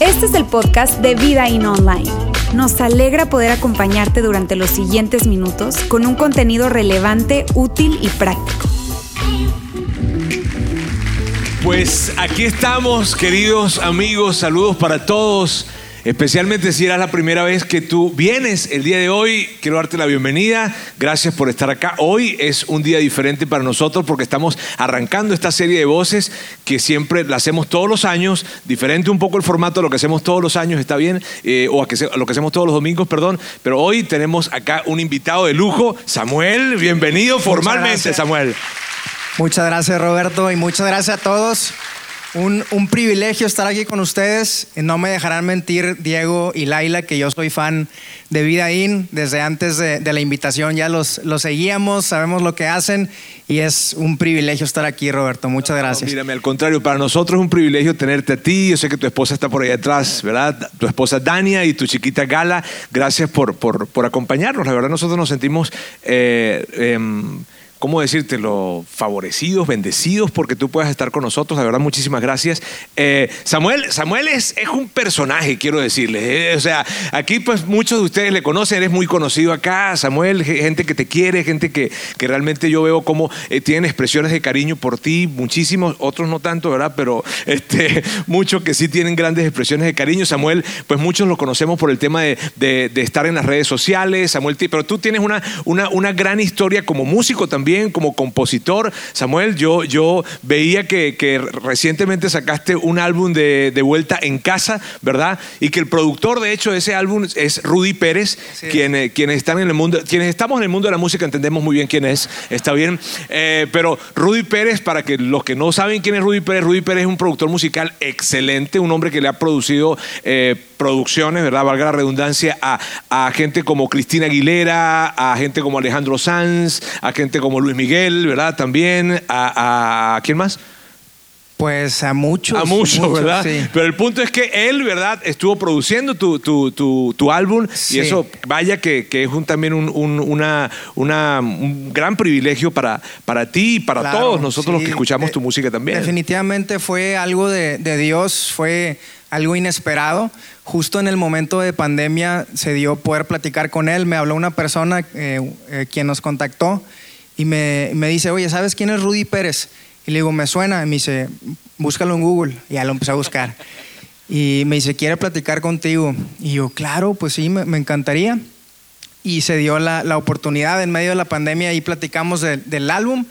Este es el podcast de Vida In Online. Nos alegra poder acompañarte durante los siguientes minutos con un contenido relevante, útil y práctico. Pues aquí estamos, queridos amigos, saludos para todos. Especialmente si era la primera vez que tú vienes el día de hoy, quiero darte la bienvenida. Gracias por estar acá. Hoy es un día diferente para nosotros porque estamos arrancando esta serie de voces que siempre la hacemos todos los años, diferente un poco el formato de lo que hacemos todos los años, está bien, eh, o a que lo que hacemos todos los domingos, perdón. Pero hoy tenemos acá un invitado de lujo, Samuel. Bienvenido formalmente, Samuel. Muchas gracias, Roberto, y muchas gracias a todos. Un, privilegio estar aquí con ustedes. No me dejarán mentir Diego y Laila, que yo soy fan de Vida In. Desde antes de, la invitación ya los, los, seguíamos, sabemos lo que hacen y es un privilegio estar aquí, Roberto. Muchas gracias. mírame, al contrario, para nosotros es un privilegio tenerte a ti. Yo sé que tu esposa está por ahí atrás, ¿verdad? Tu esposa Dania y tu chiquita Gala. Gracias por, por, por acompañarnos. La verdad, nosotros nos sentimos... Eh, em, ¿cómo decírtelo? Favorecidos, bendecidos porque tú puedas estar con nosotros. La verdad, muchísimas gracias. Eh, Samuel, Samuel es, es, un personaje, quiero decirles. Eh, o sea, aquí pues muchos de ustedes le conocen, eres muy conocido acá, Samuel, gente que te quiere, gente que, que realmente yo veo como eh, tienen expresiones de cariño por ti, muchísimos, otros no tanto, ¿verdad? Pero este, muchos que sí tienen grandes expresiones de cariño. Samuel, pues muchos lo conocemos por el tema de, de, de estar en las redes sociales, Samuel, pero tú tienes una, una, una gran historia como músico también como compositor. Samuel, yo, yo veía que, recientemente sacaste un álbum de, Vuelta en Casa, ¿verdad? Y que el productor, de hecho, de ese álbum es Rudy Pérez, quien, eh, quienes están en el mundo, quienes estamos en el mundo de la música entendemos muy bien quién es, está bien. Eh, pero Rudy Pérez, para que los que no saben quién es Rudy Pérez, Rudy Pérez es un productor musical excelente, un hombre que le ha producido eh, producciones, ¿verdad? Valga la redundancia, a, a gente como Cristina Aguilera, a gente como Alejandro Sanz, a gente como Luis Miguel, ¿verdad? También a, ¿quién más? Pues a muchos. A muchos, ¿verdad? Pero el punto es que él, ¿verdad? Estuvo produciendo tu, tu, tu, álbum y eso, vaya que, que es un, también un, una, una, un gran privilegio para, para ti y para todos nosotros los que escuchamos tu música también. Definitivamente fue algo de, de Dios, fue algo inesperado. Justo en el momento de pandemia se dio poder platicar con él. Me habló una persona eh, eh, quien nos contactó y me, me, dice, oye, ¿sabes quién es Rudy Pérez? Y le digo, me suena. Y me dice, búscalo en Google. Y ya lo empecé a buscar. Y me dice, ¿quiere platicar contigo? Y yo, claro, pues sí, me, encantaría. Y se dio la, la, oportunidad en medio de la pandemia y platicamos del álbum.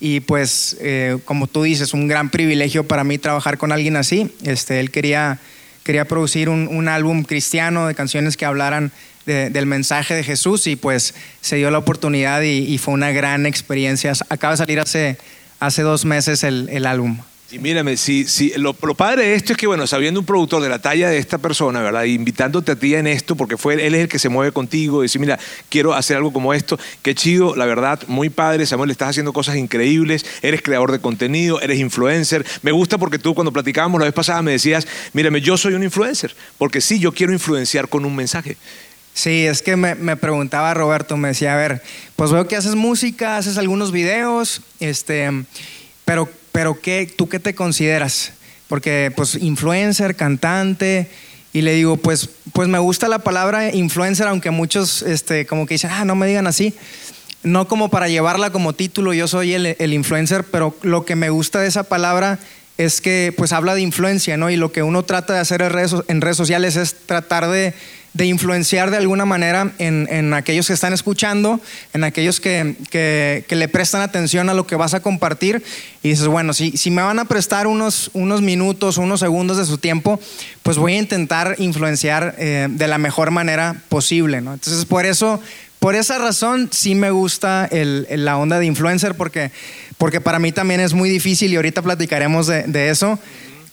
Y pues, eh, como tú dices, un gran privilegio para mí trabajar con alguien así. Este, él quería, quería producir un, un álbum cristiano de canciones que hablaran del mensaje de Jesús y pues se dio la oportunidad y, fue una gran experiencia. Acaba de salir hace, hace dos meses el, el álbum. Y mírame, si, si, lo, padre de esto es que, bueno, sabiendo un productor de la talla de esta persona, ¿verdad? invitándote a ti en esto, porque fue, él es el que se mueve contigo, y decir, mira, quiero hacer algo como esto, qué chido, la verdad, muy padre, Samuel, estás haciendo cosas increíbles, eres creador de contenido, eres influencer. Me gusta porque tú cuando platicábamos la vez pasada me decías, mírame, yo soy un influencer, porque sí, yo quiero influenciar con un mensaje. Sí, es que me, preguntaba Roberto, me decía, a ver, pues veo que haces música, haces algunos videos, este, pero, pero ¿qué, ¿tú qué te consideras? Porque pues influencer, cantante, y le digo, pues, pues me gusta la palabra influencer, aunque muchos este, como que dicen, ah, no me digan así. No como para llevarla como título, yo soy el, el influencer, pero lo que me gusta de esa palabra es que pues habla de influencia, ¿no? Y lo que uno trata de hacer en redes, en redes sociales es tratar de de influenciar de alguna manera en, aquellos que están escuchando, en aquellos que, le prestan atención a lo que vas a compartir. Y dices, bueno, si, si me van a prestar unos, unos minutos, unos segundos de su tiempo, pues voy a intentar influenciar eh, de la mejor manera posible. ¿no? Entonces, por eso, por esa razón, sí me gusta la onda de influencer, porque, porque para mí también es muy difícil y ahorita platicaremos de eso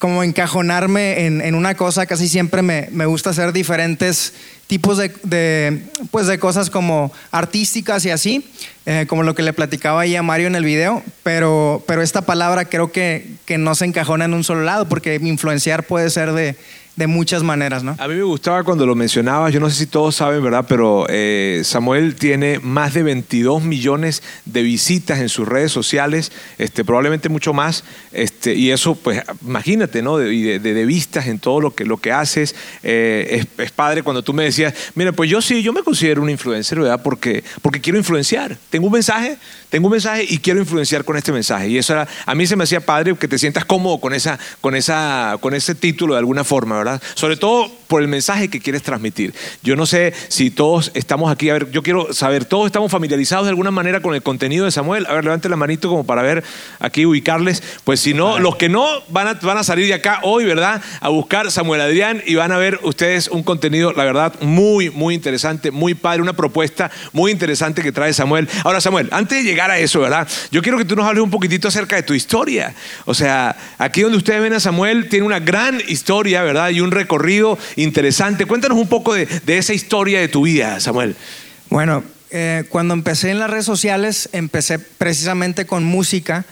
como encajonarme en, una cosa, casi siempre me, gusta hacer diferentes tipos de, pues de cosas como artísticas y así, eh, como lo que le platicaba ahí a Mario en el video, pero, pero esta palabra creo que, que no se encajona en un solo lado, porque influenciar puede ser de, de muchas maneras, ¿no? A mí me gustaba cuando lo mencionabas, yo no sé si todos saben, ¿verdad? Pero eh, Samuel tiene más de 22 millones de visitas en sus redes sociales, este, probablemente mucho más, este, y eso, pues, imagínate, ¿no? De, de, vistas en todo lo que, lo que haces. Eh, es, padre cuando tú me decías, mira, pues yo sí, yo me considero un influencer, ¿verdad? Porque, porque quiero influenciar. Tengo un mensaje, tengo un mensaje y quiero influenciar con este mensaje. Y eso era, a mí se me hacía padre que te sientas cómodo con, esa, con, esa, con ese título de alguna forma, ¿verdad? Sobre todo por el mensaje que quieres transmitir. Yo no sé si todos estamos aquí, a ver, yo quiero saber, todos estamos familiarizados de alguna manera con el contenido de Samuel. A ver, levante la manito como para ver aquí ubicarles. Pues si no, los que no van a, van a salir de acá hoy, ¿verdad? A buscar Samuel Adrián y van a ver ustedes un contenido, la verdad, muy, muy interesante, muy padre, una propuesta muy interesante que trae Samuel. Ahora, Samuel, antes de llegar a eso, ¿verdad? Yo quiero que tú nos hables un poquitito acerca de tu historia. O sea, aquí donde ustedes ven a Samuel, tiene una gran historia, ¿verdad? Y un recorrido interesante. Cuéntanos un poco de, esa historia de tu vida, Samuel. Bueno, eh, cuando empecé en las redes sociales, empecé precisamente con música,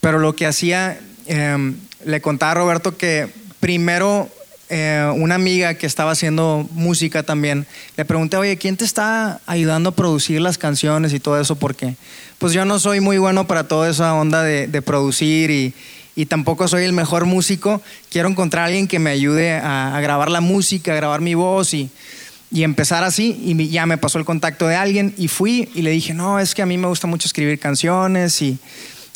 pero lo que hacía, em, le contaba a Roberto que primero eh, una amiga que estaba haciendo música también, le pregunté, oye, ¿quién te está ayudando a producir las canciones y todo eso? Porque pues yo no soy muy bueno para toda esa onda de, producir y, y, tampoco soy el mejor músico. Quiero encontrar a alguien que me ayude a, grabar la música, a grabar mi voz y, y empezar así. Y ya me pasó el contacto de alguien y fui y le dije, no, es que a mí me gusta mucho escribir canciones y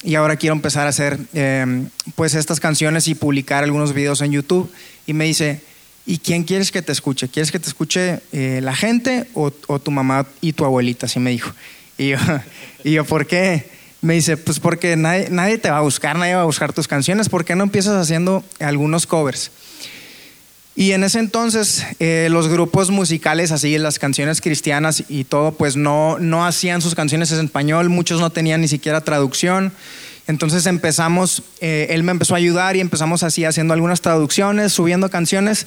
y ahora quiero empezar a hacer em, pues estas canciones y publicar algunos videos en YouTube. Y me dice, ¿y quién quieres que te escuche? ¿Quieres que te escuche eh, la gente o, tu mamá y tu abuelita? Así me dijo. Y yo, y yo, ¿por qué? Me dice, pues porque nadie, nadie te va a buscar, nadie va a buscar tus canciones. ¿Por qué no empiezas haciendo algunos covers? Y en ese entonces eh, los grupos musicales, así las canciones cristianas y todo, pues no, no hacían sus canciones en español, muchos no tenían ni siquiera traducción. Entonces empezamos, eh, él me empezó a ayudar y empezamos así haciendo algunas traducciones, subiendo canciones,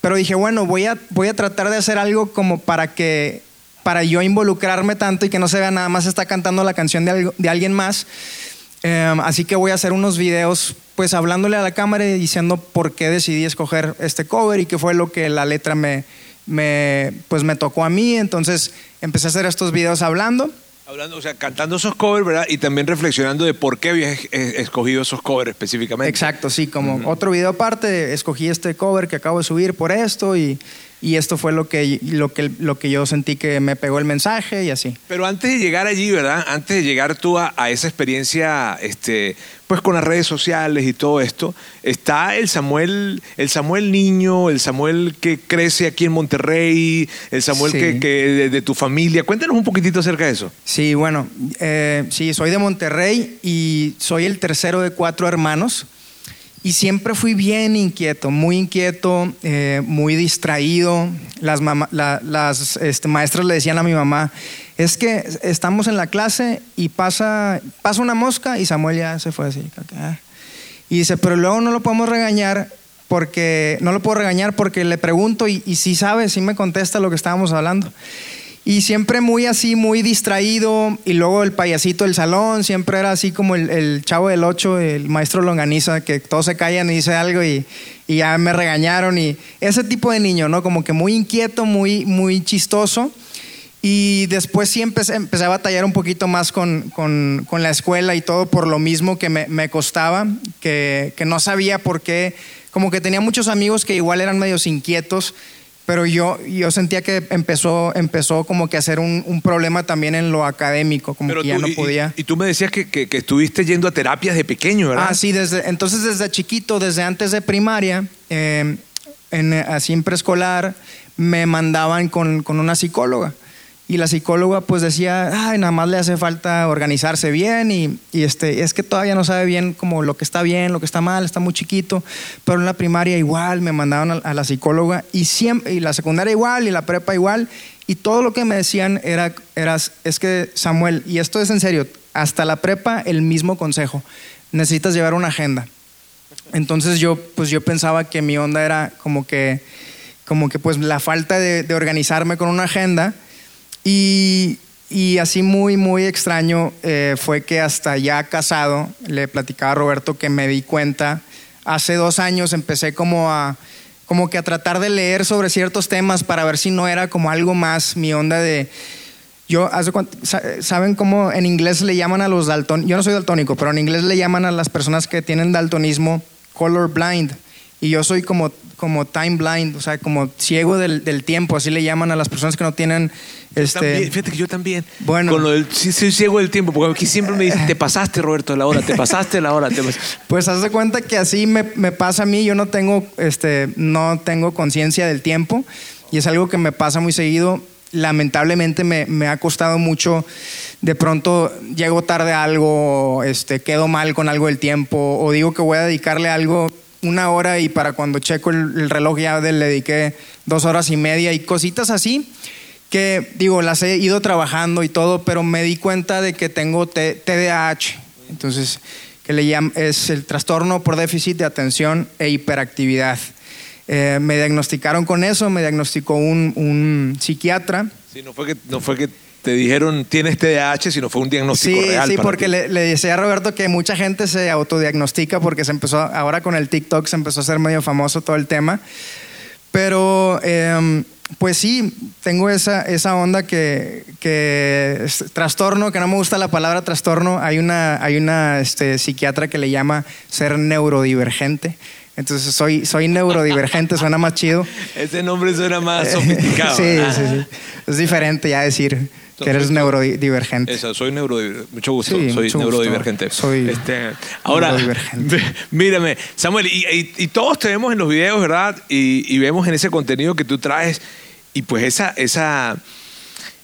pero dije, bueno, voy a, voy a tratar de hacer algo como para que, para yo involucrarme tanto y que no se vea nada más está cantando la canción de, de alguien más. Em, así que voy a hacer unos videos pues hablándole a la cámara y diciendo por qué decidí escoger este cover y qué fue lo que la letra me, me, pues me tocó a mí. Entonces empecé a hacer estos videos hablando. Hablando, o sea, cantando esos covers, ¿verdad? Y también reflexionando de por qué habías escogido esos covers específicamente. Exacto, sí, como otro video aparte, escogí este cover que acabo de subir por esto y y esto fue lo que, lo, que, lo que yo sentí que me pegó el mensaje y así. Pero antes de llegar allí, ¿verdad? Antes de llegar tú a, esa experiencia, este, pues con las redes sociales y todo esto, está el Samuel, el Samuel niño, el Samuel que crece aquí en Monterrey, el Samuel que, de, tu familia. Cuéntanos un poquitito acerca de eso. Sí, bueno, eh, sí, soy de Monterrey y soy el tercero de cuatro hermanos. Y siempre fui bien inquieto, muy inquieto, eh, muy distraído. Las, las este, maestras le decían a mi mamá, es que estamos en la clase y pasa, pasa una mosca y Samuel ya se fue así. Ah". Y dice, pero luego no lo podemos regañar porque, no lo puedo regañar porque le pregunto y, y sí sabe, sí me contesta lo que estábamos hablando. Y siempre muy así, muy distraído. Y luego el payasito del salón, siempre era así como el, chavo del ocho, el maestro longaniza, que todos se callan y dice algo y, ya me regañaron. Y ese tipo de niño, ¿no? Como que muy inquieto, muy, muy chistoso. Y después sí empecé, a batallar un poquito más con, la escuela y todo por lo mismo que me, costaba, que, que no sabía por qué. Como que tenía muchos amigos que igual eran medios inquietos pero yo, yo sentía que empezó, empezó como que a ser un, problema también en lo académico, como que ya no podía. Y, tú me decías que, que, estuviste yendo a terapias de pequeño, ¿verdad? Ah, sí, desde, entonces desde chiquito, desde antes de primaria, eh, en, así en preescolar, me mandaban con, con una psicóloga. Y la psicóloga pues decía, ay, nada más le hace falta organizarse bien y, y, este, es que todavía no sabe bien como lo que está bien, lo que está mal, está muy chiquito. Pero en la primaria igual me mandaban a, la psicóloga y, siempre, y la secundaria igual y la prepa igual. Y todo lo que me decían era, era, es que Samuel, y esto es en serio, hasta la prepa el mismo consejo, necesitas llevar una agenda. Entonces yo, pues yo pensaba que mi onda era como que, como que pues la falta de organizarme con una agenda y, así muy, muy extraño eh, fue que hasta ya casado, le platicaba a Roberto que me di cuenta, hace dos años empecé como a, como que a tratar de leer sobre ciertos temas para ver si no era como algo más mi onda de... Yo, ¿saben cómo en inglés le llaman a los dalton? Yo no soy daltónico, pero en inglés le llaman a las personas que tienen daltonismo color blind. Y yo soy como, como time blind, o sea, como ciego del, del tiempo, así le llaman a las personas que no tienen... Este... fíjate que yo también. Bueno. Con lo del, sí, soy ciego del tiempo, porque aquí siempre me dicen, te pasaste, Roberto, de la hora, te pasaste de la hora. Pues haz de cuenta que así me, me, pasa a mí, yo no tengo, este, no tengo conciencia del tiempo y es algo que me pasa muy seguido. Lamentablemente me, me ha costado mucho de pronto llego tarde a algo, este, quedo mal con algo del tiempo, o digo que voy a dedicarle algo una hora y para cuando checo el, reloj ya le dediqué dos horas y media y cositas así que digo, las he ido trabajando y todo, pero me di cuenta de que tengo TDAH, entonces que le llaman, es el trastorno por déficit de atención e hiperactividad. Eh, me diagnosticaron con eso, me diagnosticó un, un psiquiatra. Sí, no fue que, no fue que te dijeron tienes TDAH, sino fue un diagnóstico sí, real. Sí, porque le, decía a Roberto que mucha gente se autodiagnostica porque se empezó, ahora con el TikTok se empezó a hacer medio famoso todo el tema. Pero em, pues sí, tengo esa, esa onda que, que trastorno, que no me gusta la palabra trastorno. Hay una, hay una este, psiquiatra que le llama ser neurodivergente. Entonces soy, soy neurodivergente, suena más chido. Ese nombre suena más sofisticado. sí, sí, sí. Es diferente ya decir que eres neurodivergente. Eso, soy neurodivergente. Mucho gusto, soy neurodivergente. Soy este, ahora, mírame, Samuel, y, todos te vemos en los videos, ¿verdad? Y, y, vemos en ese contenido que tú traes, y pues esa, esa,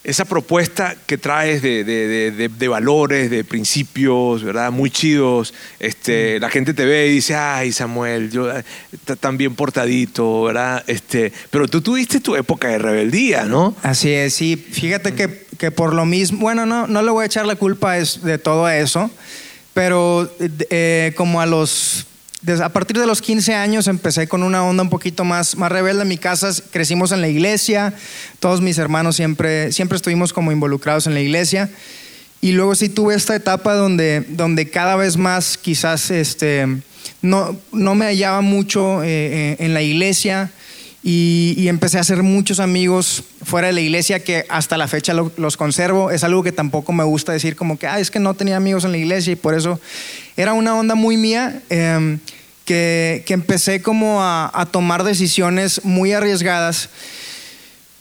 esa propuesta que traes de, de, de, valores, de principios, ¿verdad? Muy chidos. Este, La gente te ve y dice, ay, Samuel, yo eh, tan bien portadito, ¿verdad? Este, pero tú tuviste tu época de rebeldía, ¿no? Así es, sí. Fíjate que, que por lo mismo, bueno, no, no le voy a echar la culpa de todo eso, pero eh, como a los a partir de los 15 años empecé con una onda un poquito más, más rebelde. En mi casa crecimos en la iglesia, todos mis hermanos siempre, siempre estuvimos como involucrados en la iglesia. Y luego sí tuve esta etapa donde, donde cada vez más quizás este, no, no me hallaba mucho eh, eh, en la iglesia y, empecé a hacer muchos amigos fuera de la iglesia que hasta la fecha los conservo. Es algo que tampoco me gusta decir como que, ah, es que no tenía amigos en la iglesia y por eso era una onda muy mía. Em, que, empecé como a, tomar decisiones muy arriesgadas,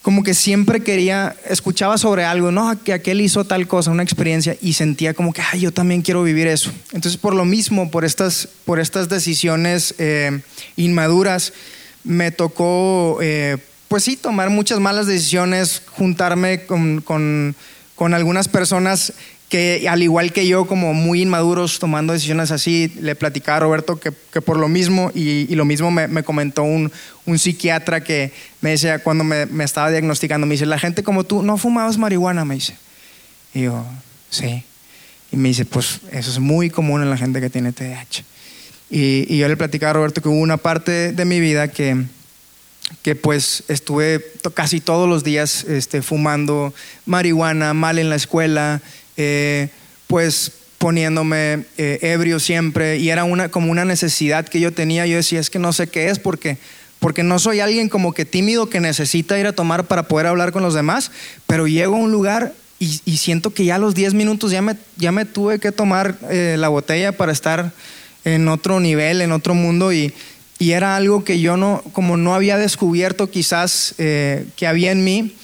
como que siempre quería, escuchaba sobre algo, no, que aquel hizo tal cosa, una experiencia, y sentía como que, yo también quiero vivir eso. Entonces, por lo mismo, por estas, por estas decisiones eh, inmaduras, me tocó, eh, pues sí, tomar muchas malas decisiones, juntarme con, con, con algunas personas que al igual que yo, como muy inmaduros tomando decisiones así, le platicaba a Roberto que, que por lo mismo, y, lo mismo me, me comentó un, un, psiquiatra que me decía cuando me, me, estaba diagnosticando, me dice, la gente como tú, ¿no fumabas marihuana? Me dice. Y yo, sí. Y me dice, pues eso es muy común en la gente que tiene TDAH. Y, y yo le platicaba a Roberto que hubo una parte de mi vida que, que pues estuve casi todos los días este, fumando marihuana, mal en la escuela, eh, pues poniéndome eh, ebrio siempre y era una, como una necesidad que yo tenía. Yo decía, es que no sé qué es porque, porque no soy alguien como que tímido que necesita ir a tomar para poder hablar con los demás, pero llego a un lugar y, siento que ya a los 10 minutos ya me, ya me tuve que tomar eh, la botella para estar en otro nivel, en otro mundo y, y, era algo que yo no, como no había descubierto quizás que había en mí.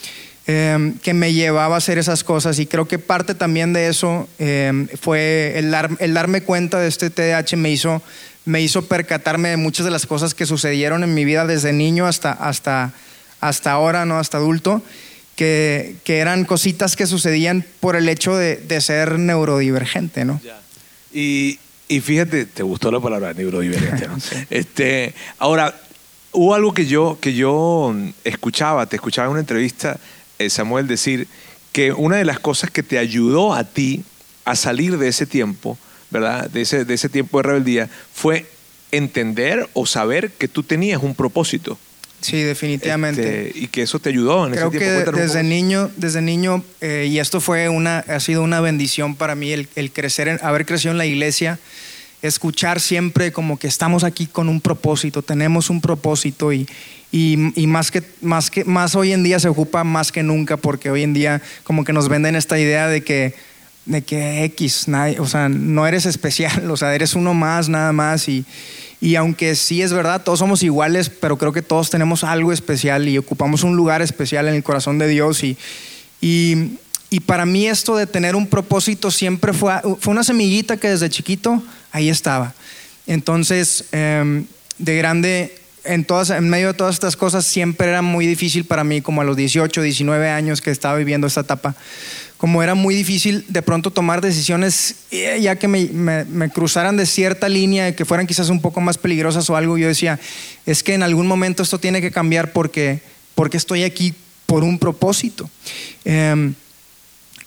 Em, que me llevaba a hacer esas cosas y creo que parte también de eso em, fue el, el, darme cuenta de este TDAH me hizo, me hizo percatarme de muchas de las cosas que sucedieron en mi vida desde niño hasta, hasta, hasta ahora, ¿no? hasta adulto, que, que eran cositas que sucedían por el hecho de, de ser neurodivergente. ¿no? Y, y, fíjate, te gustó la palabra neurodivergente. ¿no? este, ahora, hubo algo que yo, que yo escuchaba, te escuchaba en una entrevista eh, Samuel, decir que una de las cosas que te ayudó a ti a salir de ese tiempo, ¿verdad? De ese, de ese tiempo de rebeldía, fue entender o saber que tú tenías un propósito. Sí, definitivamente. Este, y que eso te ayudó en Creo ese tiempo. que desde niño, desde niño, eh, y esto fue una, ha sido una bendición para mí el, crecer, haber crecido en la iglesia. escuchar siempre como que estamos aquí con un propósito, tenemos un propósito y, y, más, que, más, que, más hoy en día se ocupa más que nunca porque hoy en día como que nos venden esta idea de que, de que X, o sea, no eres especial, o sea, eres uno más, nada más y, y aunque sí es verdad, todos somos iguales, pero creo que todos tenemos algo especial y ocupamos un lugar especial en el corazón de Dios y, y y para mí esto de tener un propósito siempre fue, fue una semillita que desde chiquito ahí estaba. Entonces, em, de grande, en, todas, en medio de todas estas cosas, siempre era muy difícil para mí, como a los 18, 19 años que estaba viviendo esta etapa, como era muy difícil de pronto tomar decisiones, eh, ya que me, cruzaran de cierta línea, que fueran quizás un poco más peligrosas o algo, yo decía, es que en algún momento esto tiene que cambiar porque, porque estoy aquí por un propósito. Eh,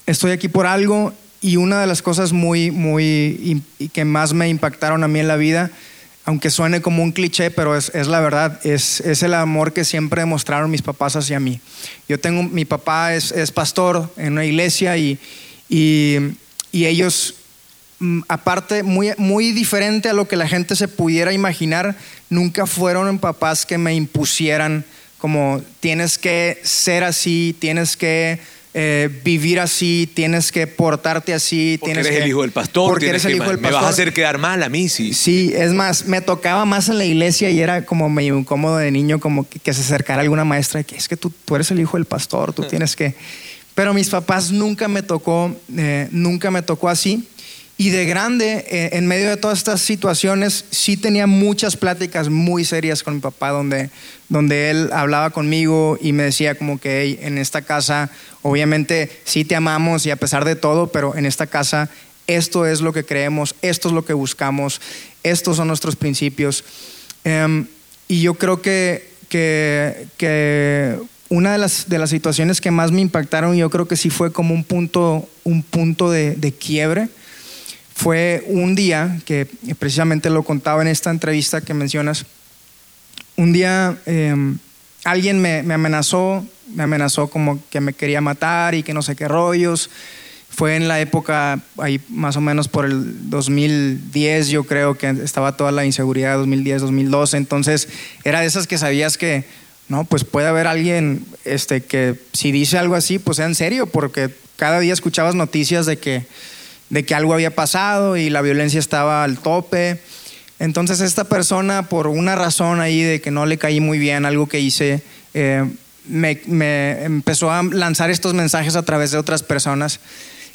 estoy aquí por algo y una de las cosas muy, muy, que más me impactaron a mí en la vida, aunque suene como un cliché, pero es, la verdad, es, es, el amor que siempre demostraron mis papás hacia mí. Yo tengo, mi papá es, es pastor en una iglesia y, y, y ellos, mm, aparte, muy, muy diferente a lo que la gente se pudiera imaginar, nunca fueron papás que me impusieran como tienes que ser así, tienes que eh, vivir así, tienes que portarte así. Porque tienes eres el hijo del pastor. Porque eres el hijo del pastor. Me vas a hacer quedar mal a mí, sí. Sí, es más, me tocaba más en la iglesia y era como medio incómodo de niño, como que, se acercara alguna maestra y que es que tú, tú, eres el hijo del pastor, tú tienes que... Pero mis papás nunca me tocó, eh, nunca me tocó así. Y de grande, eh, en medio de todas estas situaciones, sí tenía muchas pláticas muy serias con mi papá, donde, donde él hablaba conmigo y me decía como que en esta casa, obviamente sí te amamos y a pesar de todo, pero en esta casa esto es lo que creemos, esto es lo que buscamos, estos son nuestros principios. Em, y yo creo que, que, una de las, de las situaciones que más me impactaron, yo creo que sí fue como un punto, un punto de, de quiebre fue un día que precisamente lo contaba en esta entrevista que mencionas. Un día em, alguien me, amenazó, me amenazó como que me quería matar y que no sé qué rollos. Fue en la época, ahí más o menos por el 2010, yo creo que estaba toda la inseguridad, 2010, 2012. Entonces, era de esas que sabías que, no, pues puede haber alguien este, que si dice algo así, pues sea en serio, porque cada día escuchabas noticias de que de que algo había pasado y la violencia estaba al tope. Entonces esta persona, por una razón ahí de que no le caí muy bien algo que hice, eh, me, empezó a lanzar estos mensajes a través de otras personas.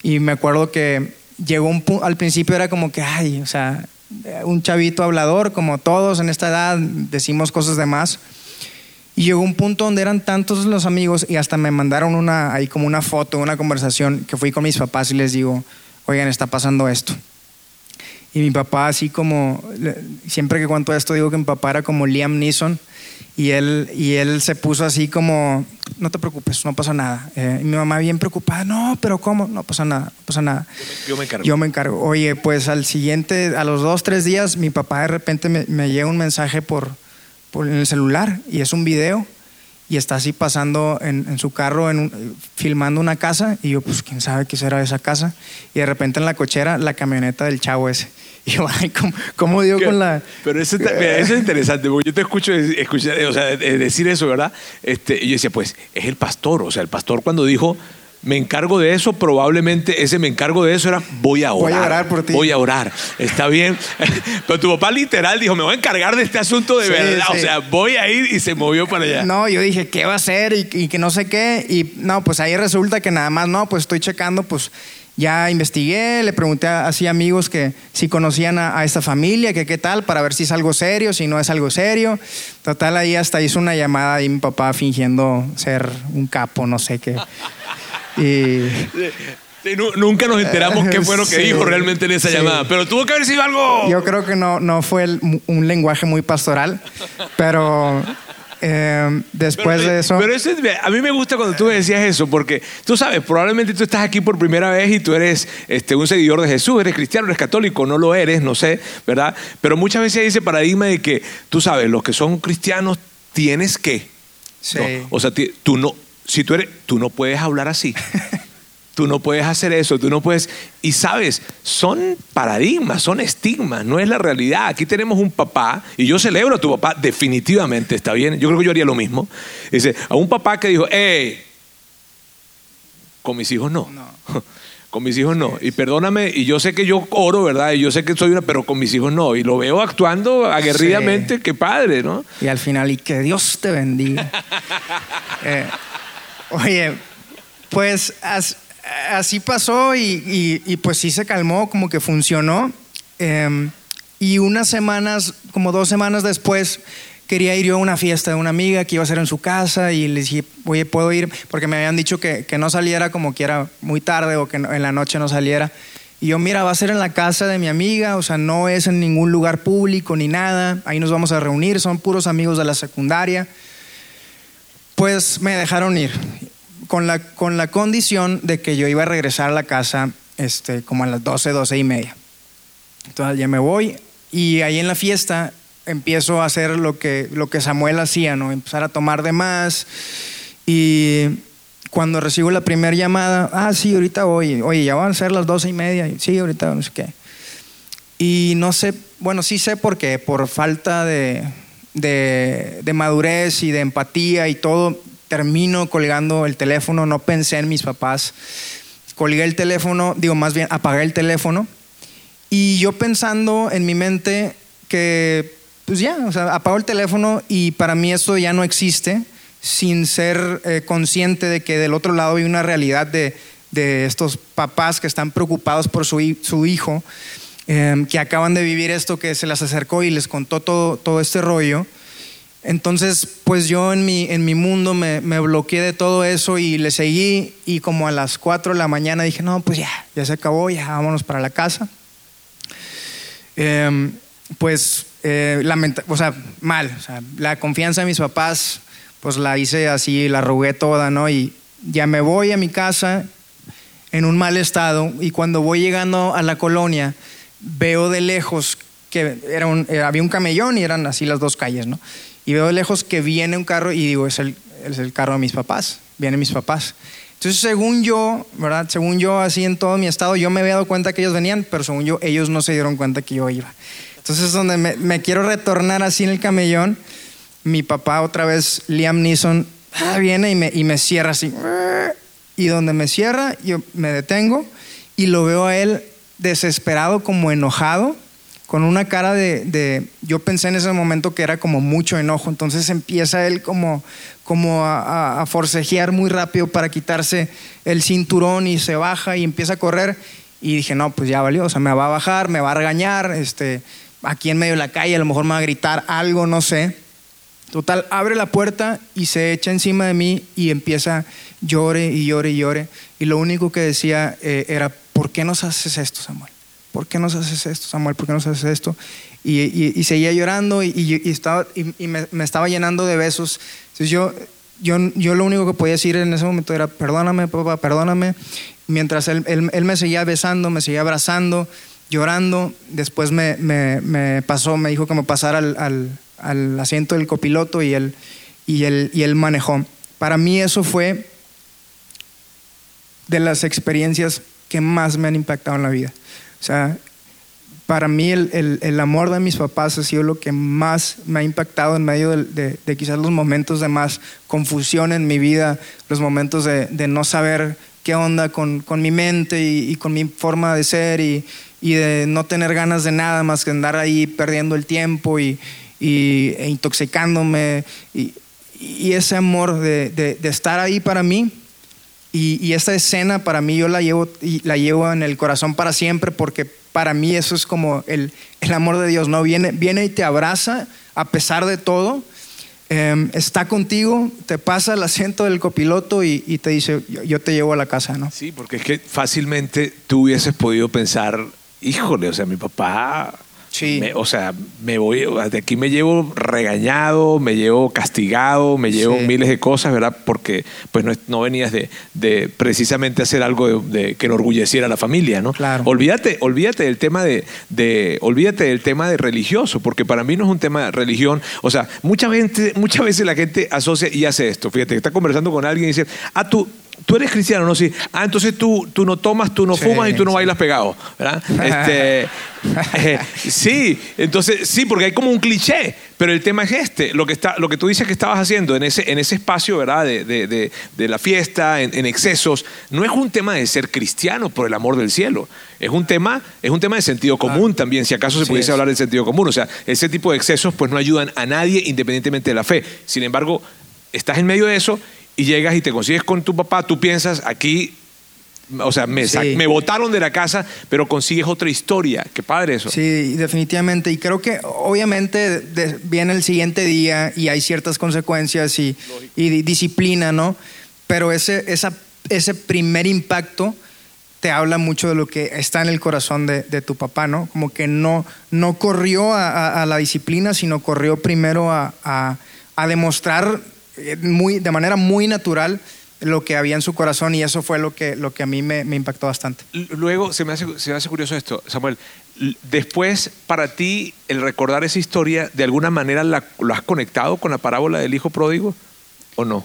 Y me acuerdo que llegó un punto, al principio era como que, ay, o sea, un chavito hablador, como todos en esta edad, decimos cosas de más. Y llegó un punto donde eran tantos los amigos y hasta me mandaron una, ahí como una foto, una conversación que fui con mis papás y les digo, oigan, está pasando esto. Y mi papá, así como, siempre que cuento esto, digo que mi papá era como Liam Neeson. Y él, y él se puso así como, no te preocupes, no pasa nada. Eh, y mi mamá bien preocupada, no, pero ¿cómo? No pasa nada, no pasa nada. Yo me, encargo. Yo me encargo. Oye, pues al siguiente, a los dos, tres días, mi papá de repente me, me llega un mensaje por, por el celular y es un video y está así pasando en, su carro, en filmando una casa, y yo, pues, quién sabe qué será esa casa, y de repente en la cochera, la camioneta del chavo ese. Y yo, ay, ¿cómo, digo con la...? Pero eso, es interesante, porque yo te escucho, escuchar, o sea, decir eso, ¿verdad? Este, y yo decía, pues, es el pastor, o sea, el pastor cuando dijo me encargo de eso, probablemente ese me encargo de eso era voy a orar. Voy a orar por ti. Voy a orar. Está bien. Pero tu papá literal dijo, me voy a encargar de este asunto de verdad. O sea, voy a ir y se movió para allá. No, yo dije, ¿qué va a hacer? Y, que no sé qué. Y no, pues ahí resulta que nada más, no, pues estoy checando, pues ya investigué, le pregunté a así amigos que si conocían a, esta familia, que qué tal, para ver si es algo serio, si no es algo serio. Total, ahí hasta hizo una llamada y mi papá fingiendo ser un capo, no sé qué. Y... nunca nos enteramos qué fue lo que dijo realmente en esa llamada, pero tuvo que haber sido algo... Yo creo que no, no fue un lenguaje muy pastoral, pero eh, después de eso... Pero a mí me gusta cuando tú decías eso, porque tú sabes, probablemente tú estás aquí por primera vez y tú eres este, un seguidor de Jesús, eres cristiano, eres católico, no lo eres, no sé, ¿verdad? Pero muchas veces hay ese paradigma de que, tú sabes, los que son cristianos tienes que... Sí. O sea, tú no, si tú eres, tú no puedes hablar así. tú no puedes hacer eso, tú no puedes... Y sabes, son paradigmas, son estigmas, no es la realidad. Aquí tenemos un papá, y yo celebro a tu papá, definitivamente está bien, yo creo que yo haría lo mismo. Dice, a un papá que dijo, hey, con mis hijos no. Con mis hijos no. Y perdóname, y yo sé que yo oro, ¿verdad? Y yo sé que soy una, pero con mis hijos no. Y lo veo actuando aguerridamente, qué padre, ¿no? Y al final, y que Dios te bendiga. Eh, oye, pues así pasó y, pues sí se calmó, como que funcionó. Em, y unas semanas, como dos semanas después, quería ir yo a una fiesta de una amiga que iba a ser en su casa y le dije, oye, ¿puedo ir? Porque me habían dicho que, no saliera como que era muy tarde o que en la noche no saliera. Y yo, mira, va a ser en la casa de mi amiga, o sea, no es en ningún lugar público ni nada, ahí nos vamos a reunir, son puros amigos de la secundaria. Pues me dejaron ir, con la, con la condición de que yo iba a regresar a la casa este, como a las 12, 12 y media. Entonces ya me voy y ahí en la fiesta empiezo a hacer lo que, lo que Samuel hacía, ¿no? Empezar a tomar de más. Y cuando recibo la primera llamada, ah, sí, ahorita voy, oye, ya van a ser las doce y media, sí, ahorita no sé qué. Y no sé, bueno, sí sé por qué, por falta de, de, de madurez y de empatía y todo, termino colgando el teléfono, no pensé en mis papás, colgué el teléfono, digo más bien apagué el teléfono. Y yo pensando en mi mente que pues ya, o sea, apago el teléfono y para mí eso ya no existe sin ser eh, consciente de que del otro lado hay una realidad de, de estos papás que están preocupados por su, su hijo, em, que acaban de vivir esto, que se les acercó y les contó todo, todo este rollo. Entonces, pues yo en mi, en mi mundo me, me, bloqueé de todo eso y le seguí y como a las 4 de la mañana dije, no, pues ya, ya se acabó, ya vámonos para la casa. Eh, pues, eh, o sea, mal. O sea, la confianza de mis papás, pues la hice así, la rogué toda, ¿no? Y ya me voy a mi casa en un mal estado y cuando voy llegando a la colonia, veo de lejos que era un, eh, había un camellón y eran así las dos calles, ¿no? Y veo de lejos que viene un carro y digo, es el, es el carro de mis papás, vienen mis papás. Entonces, según yo, ¿verdad? Según yo, así en todo mi estado, yo me había dado cuenta que ellos venían, pero según yo, ellos no se dieron cuenta que yo iba. Entonces, donde me, quiero retornar así en el camellón, mi papá otra vez, Liam Neeson, ah, viene y me, y me cierra así. Y donde me cierra, yo me detengo y lo veo a él desesperado, como enojado, con una cara de, yo pensé en ese momento que era como mucho enojo, entonces empieza él como, como a, a, forcejear muy rápido para quitarse el cinturón y se baja y empieza a correr y dije, no, pues ya valió, o sea, me va a bajar, me va a regañar, este, aquí en medio de la calle, a lo mejor me va a gritar algo, no sé. Total, abre la puerta y se echa encima de mí y empieza llore y llore y llore. Y lo único que decía eh, era, ¿por qué nos haces esto, Samuel? ¿Por qué nos haces esto, Samuel? ¿Por qué nos haces esto? Y, seguía llorando y, estaba, y me, estaba llenando de besos. Entonces yo, yo, yo lo único que podía decir en ese momento era, perdóname, papá, perdóname. Mientras él, él, él me seguía besando, me seguía abrazando llorando. Después me, me, pasó, me dijo que me pasara al, al, asiento del copiloto y él, y, él, y él manejó. Para mí eso fue de las experiencias que más me han impactado en la vida. O sea, para mí el, el, amor de mis papás ha sido lo que más me ha impactado en medio de, quizás los momentos de más confusión en mi vida, los momentos de, de no saber qué onda con, con mi mente y, y, con mi forma de ser y, y de no tener ganas de nada más que andar ahí perdiendo el tiempo y, e intoxicándome. Y, ese amor de, estar ahí para mí y, y, esta escena para mí yo la llevo, la llevo en el corazón para siempre porque para mí eso es como el, amor de Dios, ¿no? Viene, viene y te abraza a pesar de todo. Em, está contigo, te pasa el asiento del copiloto y, te dice, yo, yo, te llevo a la casa, ¿no? Sí, porque es que fácilmente tú hubieses podido pensar, híjole, o sea, mi papá o sea, me voy, de aquí me llevo regañado, me llevo castigado, me llevo miles de cosas, ¿verdad? Porque pues no, venías de, de, precisamente hacer algo de, que enorgulleciera a la familia, ¿no? Claro. Olvídate, olvídate del tema de, de, olvídate del tema de religioso, porque para mí no es un tema de religión. O sea, mucha gente, muchas veces la gente asocia y hace esto. Fíjate, está conversando con alguien y dice, ah, tú, tú eres cristiano, ¿no? Sí. Ah, entonces tú, tú no tomas, tú no Sí, fumas y tú no sí. bailas pegado, ¿verdad? Este, eh, sí, entonces sí, porque hay como un cliché, pero el tema es este, lo que, está, lo que tú dices que estabas haciendo en ese, en ese espacio, ¿verdad? De, de- de- de la fiesta, en, en excesos, no es un tema de ser cristiano por el amor del cielo, es un tema, es un tema de sentido común también, si acaso se pudiese es. hablar de sentido común, o sea, ese tipo de excesos pues no ayudan a nadie independientemente de la fe. Sin embargo, estás en medio de eso y llegas y te consigues con tu papá, tú piensas aquí, o sea, me, Sí. me botaron de la casa, pero consigues otra historia. Qué padre eso. Sí, definitivamente. Y creo que obviamente de- viene el siguiente día y hay ciertas consecuencias y, y di- disciplina, ¿no? Pero ese, esa, ese primer impacto te habla mucho de lo que está en el corazón de, de tu papá, ¿no? Como que no, no corrió a, a- a la disciplina, sino corrió primero a, a- a demostrar muy, de manera muy natural lo que había en su corazón y eso fue lo que, lo que a mí me, me impactó bastante. Luego, se me, hace, se me hace curioso esto, Samuel. Después, para ti, el recordar esa historia, ¿de alguna manera la- lo has conectado con la parábola del hijo pródigo o no?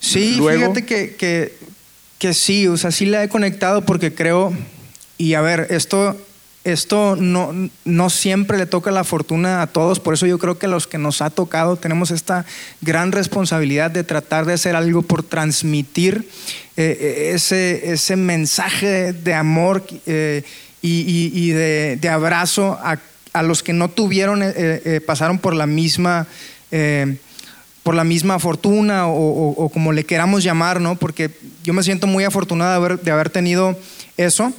Sí, Luego- fíjate que, que, que sí, o sea, sí la he conectado porque creo, y a ver, esto, esto no, no siempre le toca la fortuna a todos, por eso yo creo que los que nos ha tocado tenemos esta gran responsabilidad de tratar de hacer algo por transmitir eh, eh, ese, ese mensaje de amor eh, y, y- de, de abrazo a, a los que no tuvieron, pasaron por la misma... por la misma fortuna o, o- o como le queramos llamar, ¿no? Porque yo me siento muy afortunado de haber, de haber tenido eso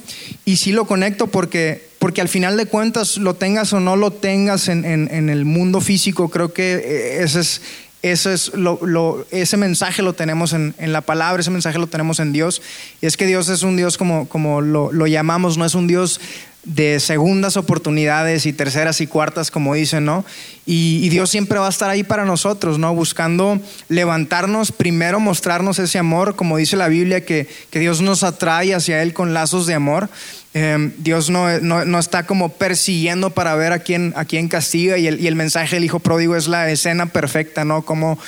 y sí lo conecto porque, porque al final de cuentas, lo tengas o no lo tengas en, en- el mundo físico, creo que eh, ese es, ese, es lo, lo- ese mensaje lo tenemos en, en la palabra, ese mensaje lo tenemos en Dios. Y es que Dios es un Dios como, como lo llamamos, no es un Dios de segundas oportunidades y terceras y cuartas, como dicen, ¿no? Y, Dios siempre va a estar ahí para nosotros, ¿no? Buscando levantarnos, primero mostrarnos ese amor, como dice la Biblia, que, que Dios nos atrae hacia Él con lazos de amor. Eh, Dios no, no- no está como persiguiendo para ver a quién, a quién castiga y el, y el mensaje del Hijo Pródigo es la escena perfecta, ¿no? Como,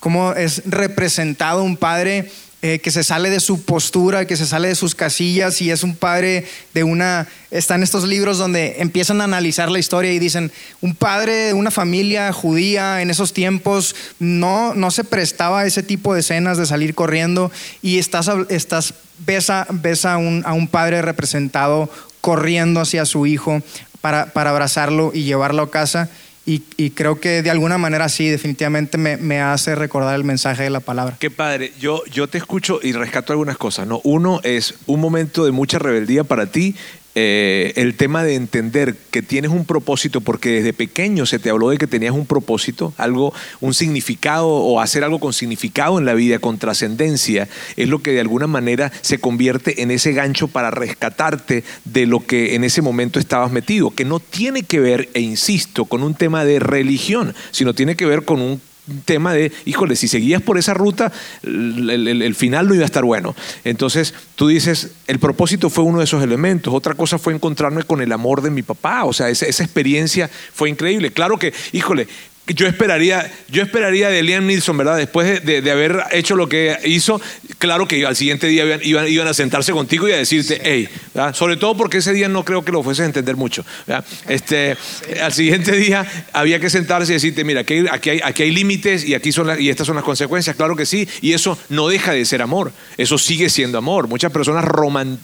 como es representado un padre eh, que se sale de su postura, que se sale de sus casillas y es un padre de una... Están estos libros donde empiezan a analizar la historia y dicen, un padre de una familia judía en esos tiempos no, no se prestaba a ese tipo de escenas de salir corriendo y estás, estás ves, a, ves a, un, a un padre representado corriendo hacia su hijo para, para abrazarlo y llevarlo a casa. Y, y creo que de alguna manera sí, definitivamente me, hace recordar el mensaje de la palabra. Qué padre. Yo, yo te escucho y rescato algunas cosas. ¿no? Uno es un momento de mucha rebeldía para ti. Eh, el tema de entender que tienes un propósito, porque desde pequeño se te habló de que tenías un propósito, algo, un significado o hacer algo con significado en la vida, con trascendencia, es lo que de alguna manera se convierte en ese gancho para rescatarte de lo que en ese momento estabas metido, que no tiene que ver, e insisto, con un tema de religión, sino tiene que ver con un un tema de, híjole, si seguías por esa ruta, el, final no iba a estar bueno. Entonces, tú dices, el propósito fue uno de esos elementos. Otra cosa fue encontrarme con el amor de mi papá. O sea, esa experiencia fue increíble. Claro que, híjole, yo esperaría, yo esperaría de Liam Neeson, ¿verdad? Después de, de- de haber hecho lo que hizo, claro que al siguiente día iban, iban, iban a sentarse contigo y a decirte, hey, ¿verdad? sobre todo porque ese día no creo que lo fueses a entender mucho. ¿verdad? Este, Al siguiente día había que sentarse y decirte, mira, aquí, hay- aquí hay, aquí hay límites y, aquí son y estas son las consecuencias, claro que sí, y eso no deja de ser amor, eso sigue siendo amor. Muchas personas roman,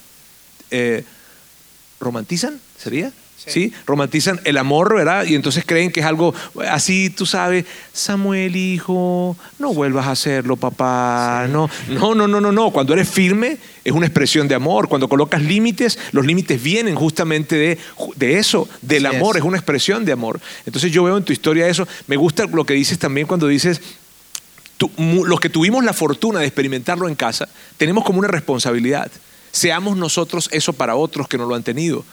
eh, romantizan, ¿sería? Sí. romantizan el amor, ¿verdad? Y entonces creen que es algo así, tú sabes, Samuel, hijo, no vuelvas a hacerlo, papá. No, no, no, no, no, no. Cuando eres firme, es una expresión de amor. Cuando colocas límites, los límites vienen justamente de, de eso, del amor, es. es una expresión de amor. Entonces yo veo en tu historia eso. Me gusta lo que dices también cuando dices tú- los que tuvimos la fortuna de experimentarlo en casa, tenemos como una responsabilidad. Seamos nosotros eso para otros que no lo han tenido.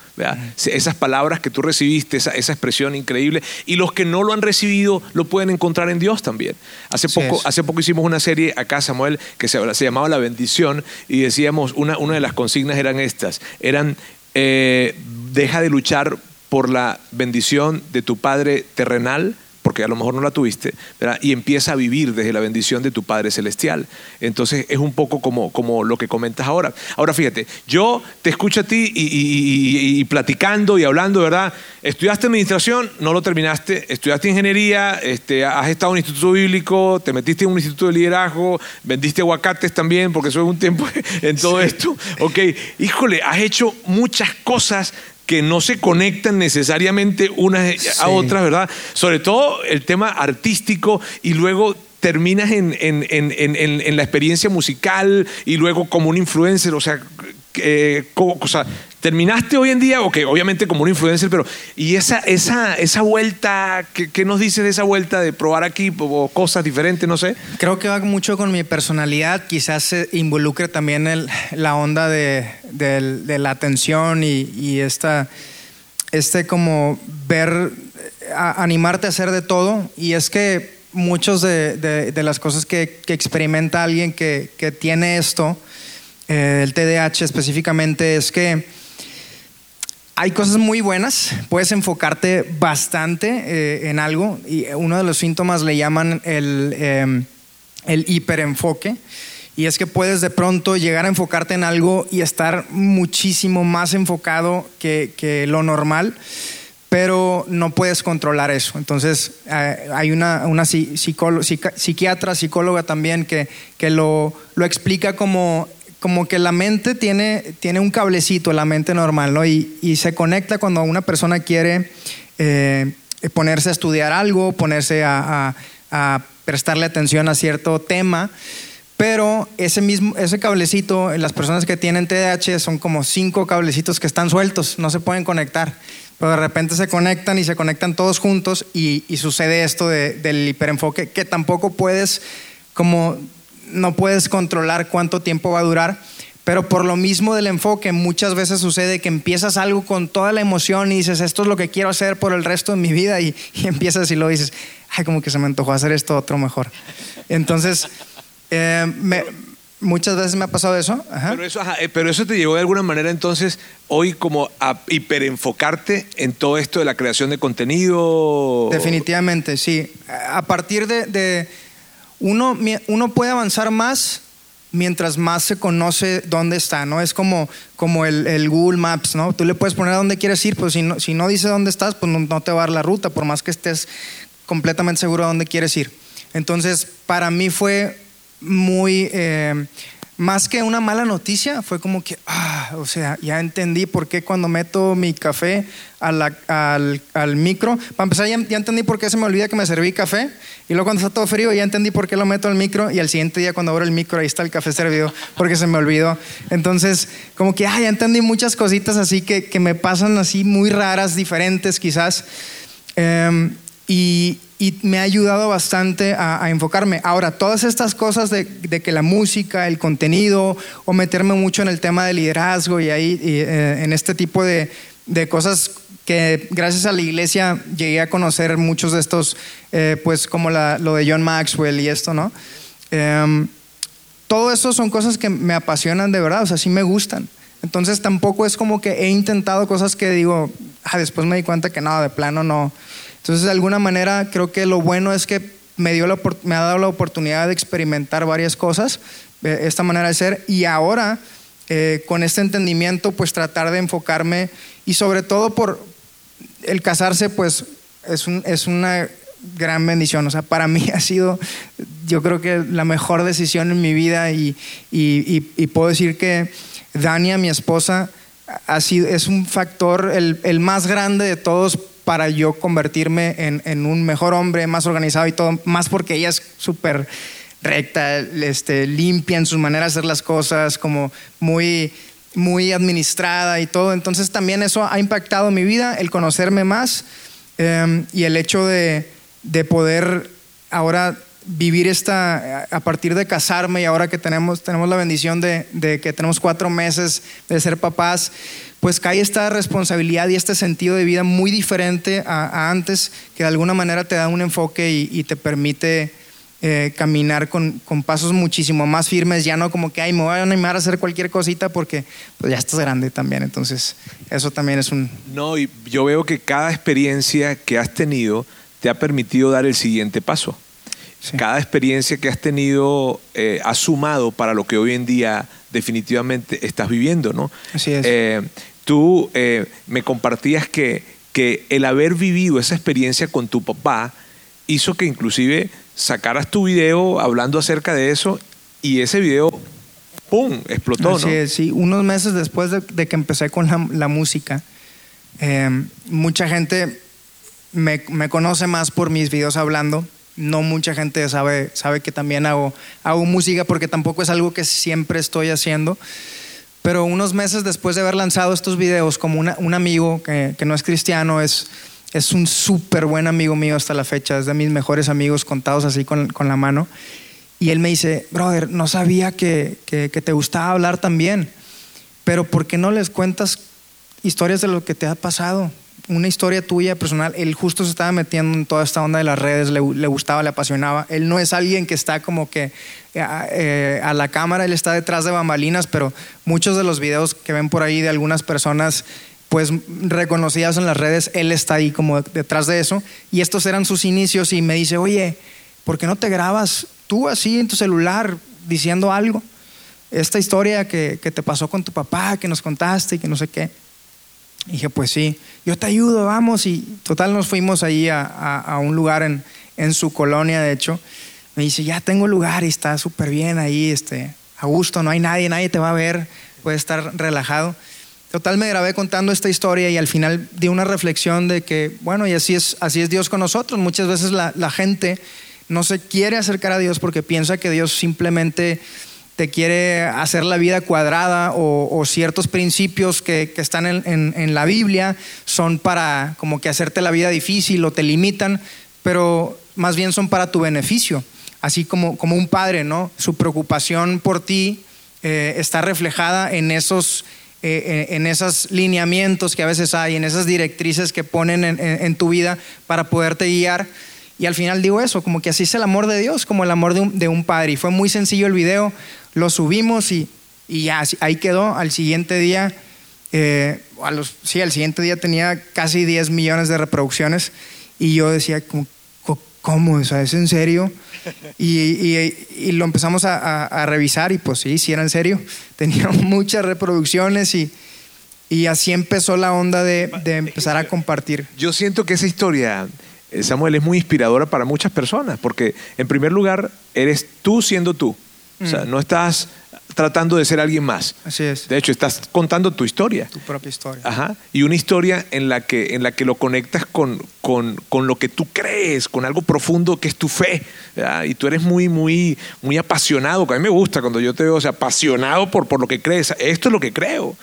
Esas palabras que tú recibiste, esa, esa expresión increíble. Y los que no lo han recibido lo pueden encontrar en Dios también. Hace poco, es. hace poco hicimos una serie acá, Samuel, que se, se llamaba La Bendición. Y decíamos, una, una de las consignas eran estas. Eran, eh, deja de luchar por la bendición de tu Padre terrenal porque a lo mejor no la tuviste, ¿verdad? y empieza a vivir desde la bendición de tu Padre Celestial. Entonces es un poco como, como lo que comentas ahora. Ahora fíjate, yo te escucho a ti y, platicando y hablando, ¿verdad? Estudiaste administración, no lo terminaste, estudiaste ingeniería, este, has estado en un instituto bíblico, te metiste en un instituto de liderazgo, vendiste aguacates también, porque eso es un tiempo en todo esto. Ok, híjole, has hecho muchas cosas que no se conectan necesariamente unas a otras, ¿verdad? Sobre todo el tema artístico y luego terminas en, en, la experiencia musical y luego como un influencer, o sea, eh, o sea, terminaste hoy en día, ok, obviamente como un influencer, pero ¿y esa, esa, esa vuelta, ¿qué, nos dices de esa vuelta de probar aquí o cosas diferentes, no sé? Creo que va mucho con mi personalidad, quizás se involucre también el, la onda de, la atención y, esta, este como ver, animarte a hacer de todo, y es que muchas de, las cosas que, experimenta alguien que, tiene esto, eh, el TDAH específicamente, es que hay cosas muy buenas, puedes enfocarte bastante eh, en algo y uno de los síntomas le llaman el, em, el hiperenfoque y es que puedes de pronto llegar a enfocarte en algo y estar muchísimo más enfocado que, lo normal pero no puedes controlar eso. Entonces, eh, hay una, una psiquiatra, psicóloga también que, que lo, lo, explica como, como que la mente tiene, tiene un cablecito, la mente normal, ¿no? y, se conecta cuando una persona quiere eh, ponerse a estudiar algo, ponerse a prestarle atención a cierto tema. Pero ese mismo, ese cablecito, las personas que tienen TDAH son como cinco cablecitos que están sueltos, no se pueden conectar pero de repente se conectan y se conectan todos juntos y, sucede esto del hiperenfoque que tampoco puedes, como no puedes controlar cuánto tiempo va a durar, pero por lo mismo del enfoque muchas veces sucede que empiezas algo con toda la emoción y dices, esto es lo que quiero hacer por el resto de mi vida y, empiezas y lo dices, ay, como que se me antojó hacer esto otro mejor. Entonces, eh, me, Muchas veces me ha pasado eso. Pero, eso eh, pero eso te llevó de alguna manera entonces hoy como a hiperenfocarte en todo esto de la creación de contenido. Definitivamente, sí. A partir de, uno, uno puede avanzar más mientras más se conoce dónde está, ¿no? Es como, como el, Google Maps, ¿no? Tú le puedes poner a dónde quieres ir, pues si no, si no dice dónde estás, pues no, te va a dar la ruta, por más que estés completamente seguro de dónde quieres ir. Entonces, para mí fue muy, eh, más que una mala noticia, fue como que, ah, o sea, ya entendí por qué cuando meto mi café al, al, micro, para empezar ya, ya, entendí por qué se me olvida que me serví café, y luego cuando está todo frío ya entendí por qué lo meto al micro, y al siguiente día cuando abro el micro ahí está el café servido, porque se me olvidó. Entonces, como que, ah, ya entendí muchas cositas así que, que me pasan así muy raras, diferentes quizás. Em, y, y me ha ayudado bastante a, enfocarme. Ahora, todas estas cosas de, que la música, el contenido, o meterme mucho en el tema de liderazgo y ahí eh, en este tipo de, cosas que gracias a la iglesia llegué a conocer muchos de estos, eh, pues como lo de John Maxwell y esto, ¿no? Em, todo eso son cosas que me apasionan de verdad, o sea, sí me gustan. Entonces tampoco es como que he intentado cosas que digo, ah, después me di cuenta que no, de plano no, entonces, de alguna manera, creo que lo bueno es que me, dio me ha dado la oportunidad de experimentar varias cosas, esta manera de ser, y ahora, eh, con este entendimiento, pues tratar de enfocarme, y sobre todo por el casarse, pues es, es una gran bendición. O sea, para mí ha sido, yo creo que la mejor decisión en mi vida y, y, puedo decir que Dania, mi esposa, ha sido, es un factor, el, el, más grande de todos para yo convertirme en, un mejor hombre, más organizado y todo, más porque ella es súper recta, este, limpia en su manera de hacer las cosas, como muy, muy administrada y todo. Entonces también eso ha impactado mi vida, el conocerme más em, y el hecho de, poder ahora vivir esta, a partir de casarme y ahora que tenemos, tenemos la bendición de, de que tenemos cuatro meses de ser papás, pues cae esta responsabilidad y este sentido de vida muy diferente a, antes, que de alguna manera te da un enfoque y, te permite eh, caminar con, pasos muchísimo más firmes, ya no como que, ay, me voy a animar a hacer cualquier cosita porque pues ya estás grande también, entonces eso también es un... No, y yo veo que cada experiencia que has tenido te ha permitido dar el siguiente paso. Sí. Cada experiencia que has tenido eh, ha sumado para lo que hoy en día definitivamente estás viviendo, ¿no? Así es. Eh, tú eh, me compartías que, que el haber vivido esa experiencia con tu papá hizo que inclusive sacaras tu video hablando acerca de eso y ese video, ¡pum!, explotó, Así ¿no? es, sí. Unos meses después de, de que empecé con la, la música, eh, mucha gente me, me conoce más por mis videos hablando. No mucha gente sabe, sabe que también hago, hago música porque tampoco es algo que siempre estoy haciendo. Pero unos meses después de haber lanzado estos videos, como un amigo que, que no es cristiano, es, es un súper buen amigo mío hasta la fecha, es de mis mejores amigos contados así con, con la mano. Y él me dice, brother, no sabía que, que, que te gustaba hablar también, pero ¿por qué no les cuentas historias de lo que te ha pasado? Una historia tuya personal. Él justo se estaba metiendo en toda esta onda de las redes, le, le gustaba, le apasionaba. Él no es alguien que está como que eh, eh, a la cámara, él está detrás de bambalinas, pero muchos de los videos que ven por ahí de algunas personas pues reconocidas en las redes, él está ahí como detrás de eso. Y estos eran sus inicios y me dice, oye, ¿por qué no te grabas tú así en tu celular diciendo algo? Esta historia que, que te pasó con tu papá, que nos contaste y que no sé qué. Dije, pues sí, yo te ayudo, vamos. Y total nos fuimos ahí a, a- a un lugar en, en su colonia, de hecho. Me dice, ya tengo lugar y está súper bien ahí, este, a gusto, no hay nadie, nadie te va a ver, puedes estar relajado. Total me grabé contando esta historia y al final di una reflexión de que, bueno, y así es, así es Dios con nosotros. Muchas veces la, la gente no se quiere acercar a Dios porque piensa que Dios simplemente te quiere hacer la vida cuadrada o, ciertos principios que, están en, la Biblia son para como que hacerte la vida difícil o te limitan, pero más bien son para tu beneficio. Así como, como un padre, ¿no? Su preocupación por ti eh, está reflejada en esos, eh, en esos lineamientos que a veces hay, en esas directrices que ponen en, en- en tu vida para poderte guiar. Y al final digo eso, como que así es el amor de Dios, como el amor de un, de un padre. Y fue muy sencillo el video, lo subimos y, y ya, ahí quedó. Al siguiente día, eh, a los, sí, al siguiente día tenía casi 10 millones de reproducciones. Y yo decía, como, ¿cómo? O sea, ¿es en serio? Y, y- y lo empezamos a, a- a revisar y pues sí, sí era en serio. Tenía muchas reproducciones y, y así empezó la onda de, de empezar a compartir. Yo siento que esa historia, Samuel, es muy inspiradora para muchas personas, porque en primer lugar, eres tú siendo tú. O sea, no estás tratando de ser alguien más. Así es, De hecho, estás contando tu historia. tu propia historia. Ajá. Y una historia en la que, en la que lo conectas con, con, con lo que tú crees, con algo profundo que es tu fe. ¿verdad? Y tú eres muy, muy, muy apasionado. que A mí me gusta cuando yo te veo o sea, apasionado por, por lo que crees. Esto es lo que creo.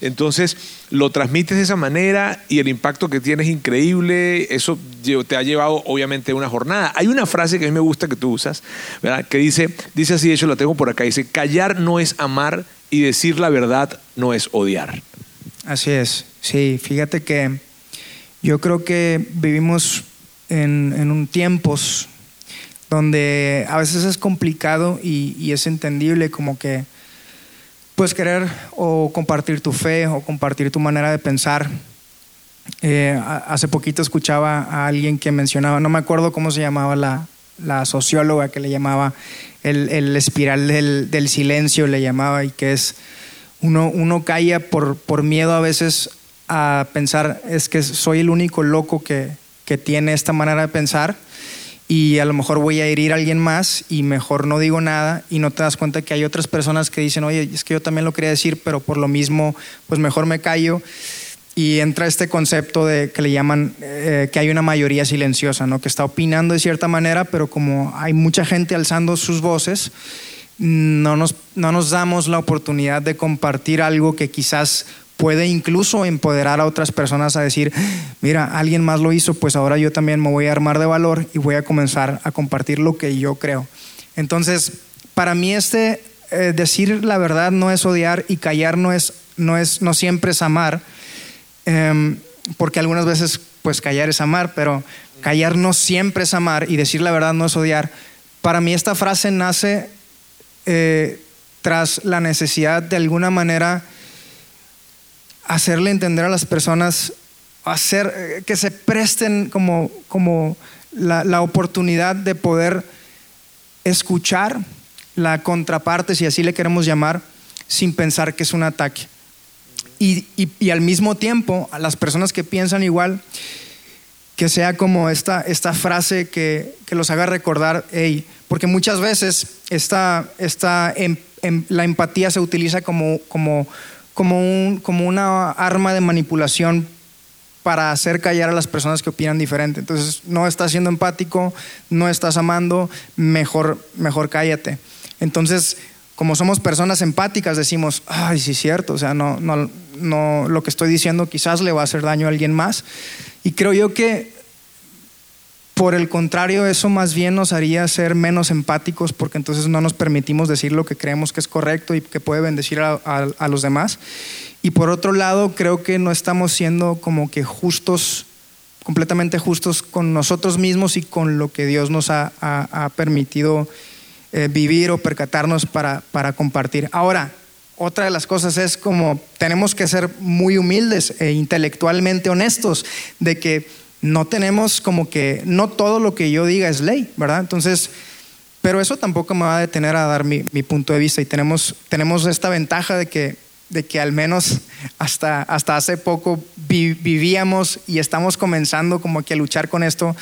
Entonces, lo transmites de esa manera y el impacto que tienes es increíble. Eso te ha llevado, obviamente, una jornada. Hay una frase que a mí me gusta que tú usas, que dice, dice así, de hecho la tengo por acá, dice, callar no es amar y decir la verdad no es odiar. Así es, sí, fíjate que yo creo que vivimos en, un tiempos donde a veces es complicado y es entendible como que pues querer o compartir tu fe o compartir tu manera de pensar. Eh, hace poquito escuchaba a alguien que mencionaba, no me acuerdo cómo se llamaba la, la socióloga que le llamaba el, el espiral del, del silencio, le llamaba, y que es uno, uno calla por, por miedo a veces a pensar, es que soy el único loco que, que tiene esta manera de pensar y a lo mejor voy a herir a alguien más y mejor no digo nada y no te das cuenta que hay otras personas que dicen, oye, es que yo también lo quería decir, pero por lo mismo, pues mejor me callo. Y entra este concepto de que le llaman eh, que hay una mayoría silenciosa, ¿no? que está opinando de cierta manera, pero como hay mucha gente alzando sus voces, no nos, no nos damos la oportunidad de compartir algo que quizás puede incluso empoderar a otras personas a decir, mira, alguien más lo hizo, pues ahora yo también me voy a armar de valor y voy a comenzar a compartir lo que yo creo. Entonces, para mí este eh, decir la verdad no es odiar y callar no es no es no siempre es amar, em, porque algunas veces pues callar es amar, pero callar no siempre es amar y decir la verdad no es odiar. Para mí esta frase nace eh, tras la necesidad de alguna manera hacerle entender a las personas, hacer, eh, que se presten como, como la, la oportunidad de poder escuchar la contraparte, si así le queremos llamar, sin pensar que es un ataque. Y, y- al mismo tiempo, a las personas que piensan igual, que sea como esta, esta frase que, que los haga recordar, hey, porque muchas veces esta, esta em- em- la empatía se utiliza como, como, como, un- como una arma de manipulación para hacer callar a las personas que opinan diferente. Entonces, no estás siendo empático, no estás amando, mejor, mejor cállate. Entonces, como somos personas empáticas, decimos, ay, sí es cierto, o sea, no, no, no, lo que estoy diciendo quizás le va a hacer daño a alguien más. Y creo yo que, por el contrario, eso más bien nos haría ser menos empáticos porque entonces no nos permitimos decir lo que creemos que es correcto y que puede bendecir a, los demás. Y por otro lado, creo que no estamos siendo como que justos, completamente justos con nosotros mismos y con lo que Dios nos ha, permitido eh, vivir o percatarnos para compartir. Ahora, otra de las cosas es como tenemos que ser muy humildes e intelectualmente honestos de que no tenemos como que, no todo lo que yo diga es ley, ¿verdad? Entonces, pero eso tampoco me va a detener a dar mi, mi punto de vista y tenemos, tenemos esta ventaja de que, de que al menos hasta, hasta hace poco vi- vivíamos y estamos comenzando como que a luchar con esto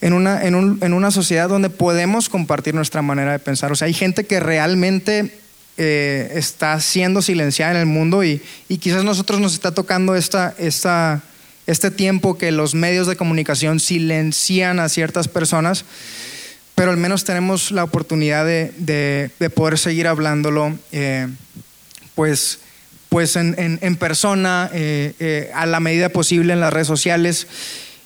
en una, en, un- en una sociedad donde podemos compartir nuestra manera de pensar. O sea, hay gente que realmente eh, está siendo silenciada en el mundo y, y quizás nosotros nos está tocando esta, esta, este tiempo que los medios de comunicación silencian a ciertas personas, pero al menos tenemos la oportunidad de, de- de poder seguir hablándolo, eh, pues, pues en, en- en persona, eh, eh, a la medida posible en las redes sociales.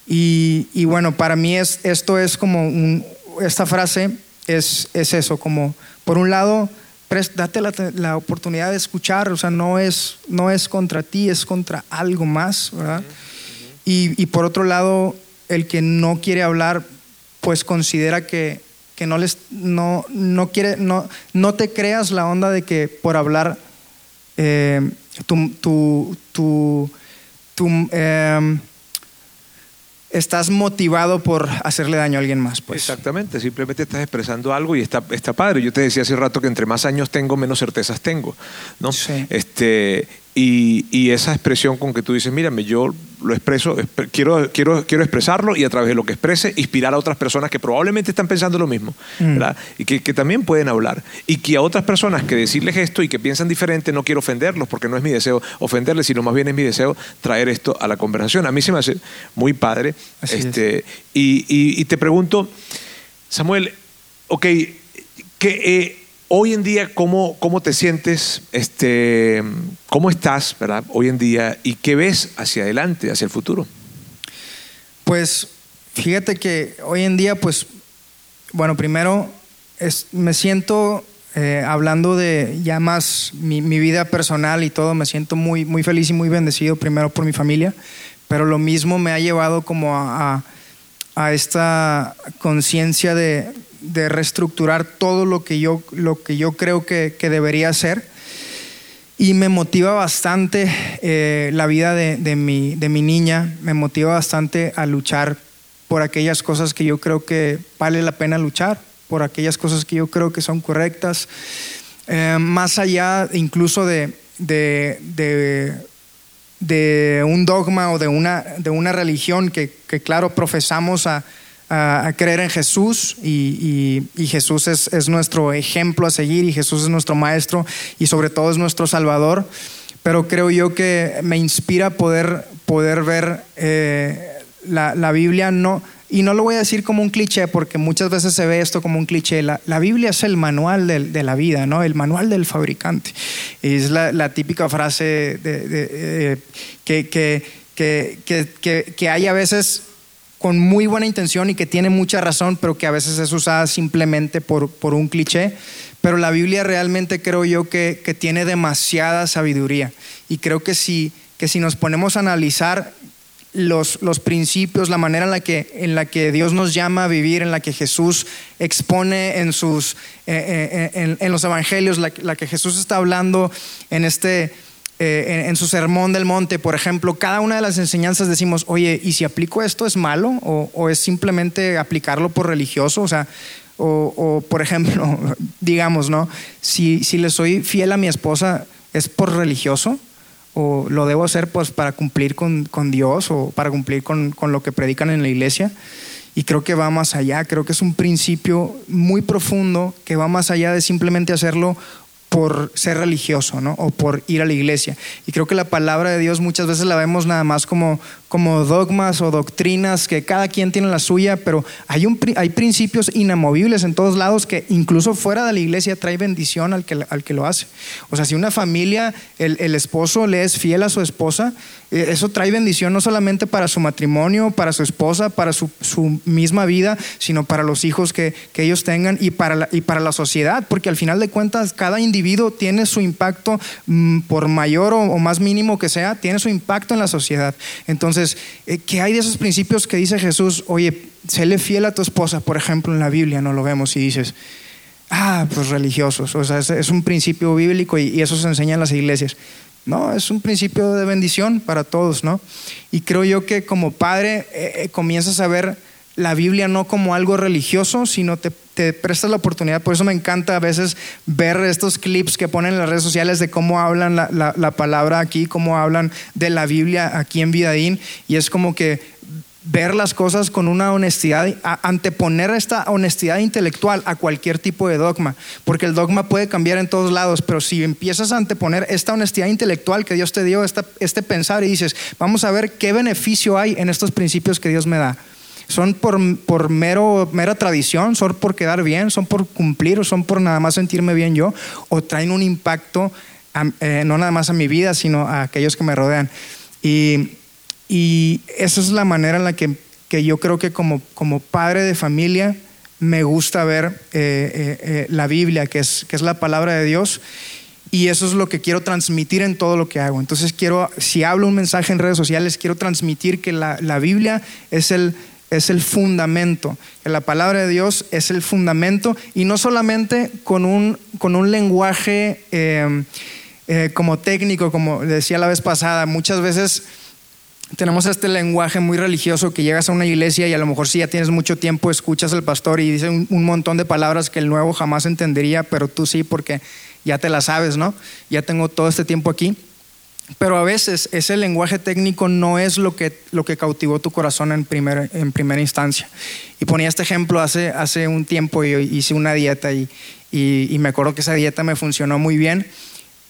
Y, y bueno, para mí es, esto es como un- esta frase es, es eso, como por un lado, date la, la oportunidad de escuchar, o sea, no es, no es contra ti, es contra algo más, ¿verdad? Y, y por otro lado, el que no quiere hablar, pues considera que, que no, les, no, no, quiere, no, no te creas la onda de que por hablar eh, tu, tu, tu, tu, em, estás motivado por hacerle daño a alguien más. Pues. Exactamente, simplemente estás expresando algo y está, está padre. Yo te decía hace rato que entre más años tengo, menos certezas tengo. ¿no? Sí. Este, y, y esa expresión con que tú dices, mírame, yo lo expreso, quiero, quiero, quiero expresarlo y a través de lo que exprese, inspirar a otras personas que probablemente están pensando lo mismo, Mm. ¿verdad? Y que, que también pueden hablar. Y que a otras personas que decirles esto y que piensan diferente, no quiero ofenderlos, porque no es mi deseo ofenderles, sino más bien es mi deseo traer esto a la conversación. A mí se me hace muy padre. Así es. este, y, y- y te pregunto, Samuel, ok, que, eh, hoy en día, ¿cómo, cómo te sientes? Este, ¿Cómo estás, verdad? Hoy en día, ¿y qué ves hacia adelante, hacia el futuro? Pues fíjate que hoy en día, pues, bueno, primero es- me siento, eh, hablando de ya más mi, vida personal y todo, me siento muy, muy feliz y muy bendecido primero por mi familia, pero lo mismo me ha llevado como a- a esta conciencia de, de reestructurar todo lo que yo, lo que yo creo que, que debería hacer. Y me motiva bastante eh, la vida de, de mi, de mi niña, me motiva bastante a luchar por aquellas cosas que yo creo que vale la pena luchar, por aquellas cosas que yo creo que son correctas, Eh, más allá incluso de, de, de, de un dogma o de una, de una religión que, que claro, profesamos a, a- a creer en Jesús y, y- y Jesús es, es nuestro ejemplo a seguir y Jesús es nuestro maestro y sobre todo es nuestro salvador. Pero creo yo que me inspira poder, poder ver eh, la, la Biblia, no, y no lo voy a decir como un cliché, porque muchas veces se ve esto como un cliché. La, la Biblia es el manual del- de, la vida, ¿no? el manual del fabricante. Es la, la típica frase de- de- eh, que, que, que- que hay a veces con muy buena intención y que tiene mucha razón, pero que a veces es usada simplemente por, por un cliché. Pero la Biblia realmente creo yo que, que tiene demasiada sabiduría. Y creo que si, que si nos ponemos a analizar los, los principios, la manera en la, que, en la que Dios nos llama a vivir, en la que Jesús expone en, sus, eh, eh, en, en los evangelios, la que Jesús está hablando en este, eh, en, su sermón del monte, por ejemplo, cada una de las enseñanzas decimos, oye, ¿y si aplico esto es malo? ¿O, es simplemente aplicarlo por religioso? O sea, o, por ejemplo, digamos, ¿no? Si, si le soy fiel a mi esposa, ¿es por religioso? ¿O lo debo hacer pues para cumplir con, con Dios o para cumplir con, con lo que predican en la iglesia? Y creo que va más allá, creo que es un principio muy profundo que va más allá de simplemente hacerlo por ser religioso, ¿no? O por ir a la iglesia. Y creo que la palabra de Dios muchas veces la vemos nada más como, como dogmas o doctrinas que cada quien tiene la suya, pero hay, un, hay principios inamovibles en todos lados que incluso fuera de la iglesia trae bendición al que, al que lo hace. O sea, si una familia, el, el esposo le es fiel a su esposa, eh, eso trae bendición no solamente para su matrimonio, para su esposa, para su, misma vida, sino para los hijos que, ellos tengan y para, la, y para la sociedad, porque al final de cuentas cada individuo tiene su impacto, mm, por mayor o, más mínimo que sea, tiene su impacto en la sociedad. Entonces, eh, ¿qué hay de esos principios que dice Jesús? Oye, séle fiel a tu esposa, por ejemplo, en la Biblia, no lo vemos y dices, ah, pues religiosos, o sea, es, un principio bíblico y, y eso se enseña en las iglesias. No, es un principio de bendición para todos, ¿no? Y creo yo que como padre eh, eh, comienzas a ver la Biblia no como algo religioso, sino te, te, prestas la oportunidad. Por eso me encanta a veces ver estos clips que ponen en las redes sociales de cómo hablan la, la palabra aquí, cómo hablan de la Biblia aquí en Vidadín. Y es como que ver las cosas con una honestidad, anteponer esta honestidad intelectual a cualquier tipo de dogma, porque el dogma puede cambiar en todos lados, pero si empiezas a anteponer esta honestidad intelectual que Dios te dio, este pensar y dices, vamos a ver qué beneficio hay en estos principios que Dios me da. ¿Son por, por mero, mera tradición? ¿Son por quedar bien? ¿Son por cumplir? ¿O son por nada más sentirme bien yo? ¿O traen un impacto eh, no nada más a mi vida, sino a aquellos que me rodean? Y y esa es la manera en la que, yo creo que como, como, padre de familia me gusta ver eh, eh, eh, la Biblia, que es, que es la palabra de Dios. Y eso es lo que quiero transmitir en todo lo que hago. Entonces quiero, si hablo un mensaje en redes sociales, quiero transmitir que la, la Biblia es el, es el fundamento, la palabra de Dios es el fundamento y no solamente con un, con un lenguaje como técnico, como decía la vez pasada, muchas veces tenemos este lenguaje muy religioso que llegas a una iglesia y a lo mejor si ya tienes mucho tiempo escuchas al pastor y dice un, montón de palabras que el nuevo jamás entendería, pero tú sí porque ya te las sabes, ¿no? Ya tengo todo este tiempo aquí. Pero a veces ese lenguaje técnico no es lo que, lo que cautivó tu corazón en, primer, en primera instancia. Y ponía este ejemplo hace, hace un tiempo, yo hice una dieta y, y me acuerdo que esa dieta me funcionó muy bien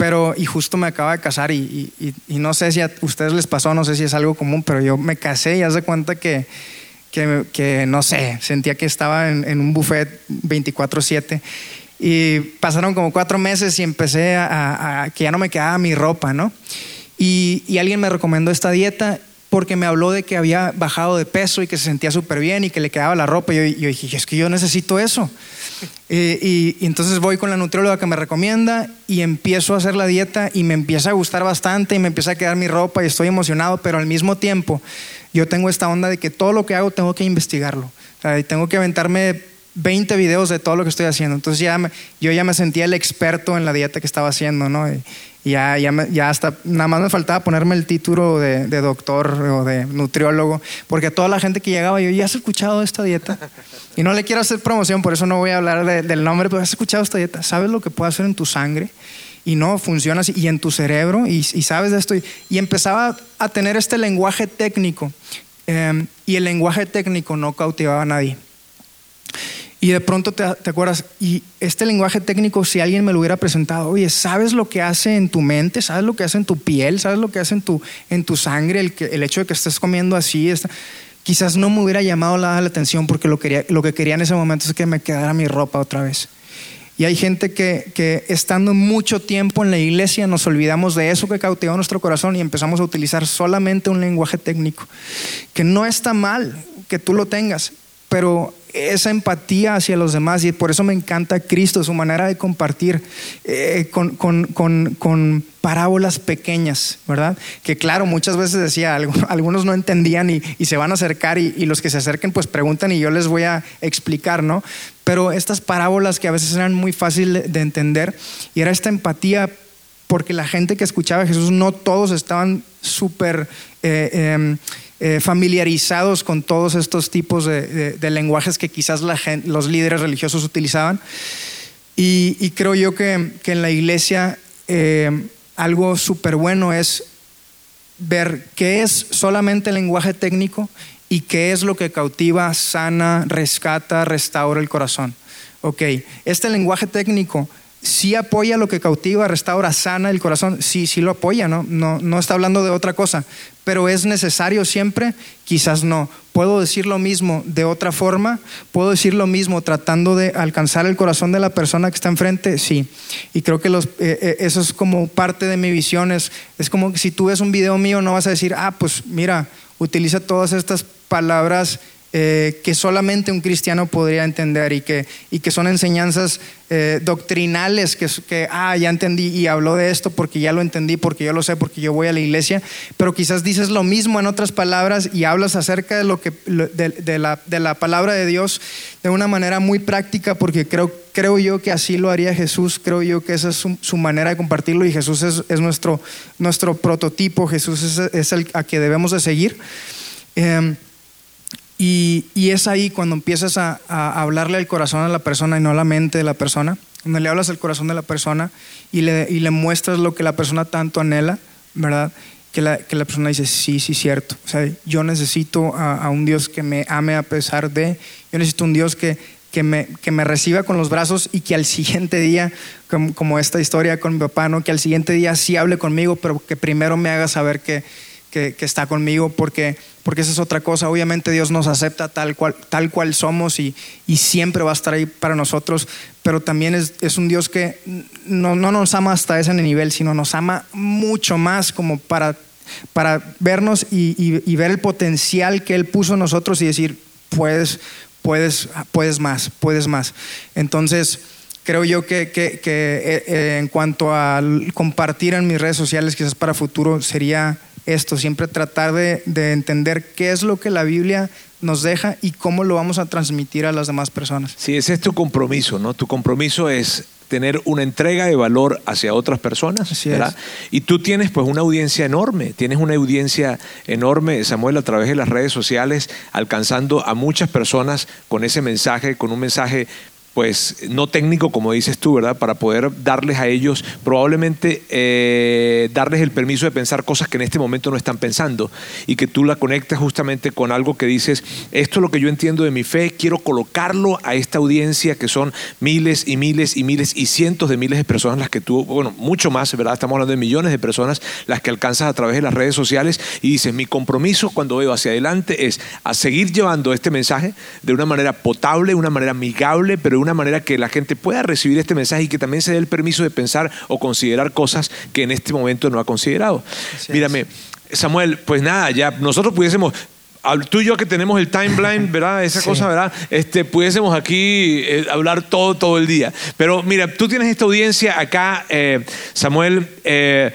pero, y justo me acaba de casar y, no sé si a ustedes les pasó, no sé si es algo común, pero yo me casé y hace cuenta que, que, no sé, sentía que estaba en, un buffet 24/7 y pasaron como cuatro meses y empecé a, que ya no me quedaba mi ropa, ¿no? Y, y alguien me recomendó esta dieta porque me habló de que había bajado de peso y que se sentía súper bien y que le quedaba la ropa. Y yo, yo, dije, es que yo necesito eso. y, entonces voy con la nutrióloga que me recomienda y empiezo a hacer la dieta y me empieza a gustar bastante y me empieza a quedar mi ropa y estoy emocionado, pero al mismo tiempo yo tengo esta onda de que todo lo que hago tengo que investigarlo. O sea, tengo que aventarme 20 videos de todo lo que estoy haciendo. Entonces ya yo ya me sentía el experto en la dieta que estaba haciendo, ¿no? ya, ya, ya hasta, nada más me faltaba ponerme el título de, doctor o de nutriólogo, porque toda la gente que llegaba, yo, ¿ya has escuchado esta dieta? Y no le quiero hacer promoción, por eso no voy a hablar del nombre, pero has escuchado esta dieta, ¿sabes lo que puede hacer en tu sangre? Y no, funciona así, y en tu cerebro, y, sabes de esto. Y, empezaba a tener este lenguaje técnico, em, y el lenguaje técnico no cautivaba a nadie. Y de pronto te, acuerdas, y este lenguaje técnico, si alguien me lo hubiera presentado, oye, ¿sabes lo que hace en tu mente? ¿Sabes lo que hace en tu piel? ¿Sabes lo que hace en tu, en tu sangre? El, el hecho de que estés comiendo así, quizás no me hubiera llamado la, la atención porque lo, quería, lo que quería en ese momento es que me quedara mi ropa otra vez. Y hay gente que, que, estando mucho tiempo en la iglesia nos olvidamos de eso que cautivó nuestro corazón y empezamos a utilizar solamente un lenguaje técnico, que no está mal que tú lo tengas, pero esa empatía hacia los demás y por eso me encanta Cristo, su manera de compartir eh, con, parábolas pequeñas, ¿verdad? Que claro, muchas veces decía, algunos no entendían y, se van a acercar y, y, los que se acerquen pues preguntan y yo les voy a explicar, ¿no? Pero estas parábolas que a veces eran muy fáciles de entender y era esta empatía porque la gente que escuchaba a Jesús no todos estaban súper eh, em, eh, familiarizados con todos estos tipos de, lenguajes que quizás los líderes religiosos utilizaban. Y, creo yo que, en la iglesia em, algo súper bueno es ver qué es solamente lenguaje técnico y qué es lo que cautiva, sana, rescata, restaura el corazón. Ok, este lenguaje técnico sí apoya lo que cautiva, restaura, sana el corazón, sí, sí lo apoya, ¿no? No, no está hablando de otra cosa, pero es necesario siempre, quizás no. Puedo decir lo mismo de otra forma, puedo decir lo mismo tratando de alcanzar el corazón de la persona que está enfrente, sí. Y creo que eh, eh, eso es como parte de mi visión, es, es como que si tú ves un video mío no vas a decir, ah, pues mira, utiliza todas estas palabras eh, que solamente un cristiano podría entender y que, y que son enseñanzas eh, doctrinales que, que, ah, ya entendí y habló de esto porque ya lo entendí, porque yo lo sé, porque yo voy a la iglesia, pero quizás dices lo mismo en otras palabras y hablas acerca de, lo que, de, la, de la, palabra de Dios de una manera muy práctica porque creo, creo yo que así lo haría Jesús, creo yo que esa es su, manera de compartirlo y Jesús es, es nuestro, nuestro prototipo, Jesús es, es, el a que debemos de seguir. Eh, y, es ahí cuando empiezas a, hablarle al corazón a la persona y no a la mente de la persona, cuando le hablas al corazón de la persona y le, y le muestras lo que la persona tanto anhela, ¿verdad? Que la, que la, persona dice, sí, sí, cierto. O sea, yo necesito a, un Dios que me ame a pesar de, yo necesito un Dios que, que, me, que me reciba con los brazos y que al siguiente día, como, como, esta historia con mi papá, ¿no? que al siguiente día sí hable conmigo, pero que primero me haga saber que, que, está conmigo, porque, porque esa es otra cosa. Obviamente Dios nos acepta tal cual, tal cual somos y, y siempre va a estar ahí para nosotros, pero también es, es un Dios que no, no, nos ama hasta ese nivel, sino nos ama mucho más como para, para vernos y, y, ver el potencial que Él puso en nosotros y decir, puedes, puedes, puedes más, puedes más. Entonces, creo yo que, que, que eh, eh, en cuanto a compartir en mis redes sociales, quizás para futuro, sería esto, siempre tratar de, entender qué es lo que la Biblia nos deja y cómo lo vamos a transmitir a las demás personas. Sí, ese es tu compromiso, ¿no? Tu compromiso es tener una entrega de valor hacia otras personas, ¿verdad? Y tú tienes pues una audiencia enorme, tienes una audiencia enorme, Samuel, a través de las redes sociales, alcanzando a muchas personas con ese mensaje, con un mensaje pues no técnico, como dices tú, ¿verdad? Para poder darles a ellos, probablemente eh, darles el permiso de pensar cosas que en este momento no están pensando y que tú la conectas justamente con algo que dices, esto es lo que yo entiendo de mi fe, quiero colocarlo a esta audiencia que son miles y miles y miles y cientos de miles de personas las que tú, bueno, mucho más, ¿verdad? Estamos hablando de millones de personas las que alcanzas a través de las redes sociales y dices, mi compromiso cuando veo hacia adelante es a seguir llevando este mensaje de una manera potable, una manera amigable, pero una manera que la gente pueda recibir este mensaje y que también se dé el permiso de pensar o considerar cosas que en este momento no ha considerado. Mírame, Samuel, pues nada, ya nosotros pudiésemos tú y yo que tenemos el timeline, ¿verdad? Esa cosa, ¿verdad? Este, pudiésemos aquí eh, hablar todo, todo el día. Pero mira, tú tienes esta audiencia acá, eh, Samuel. Eh,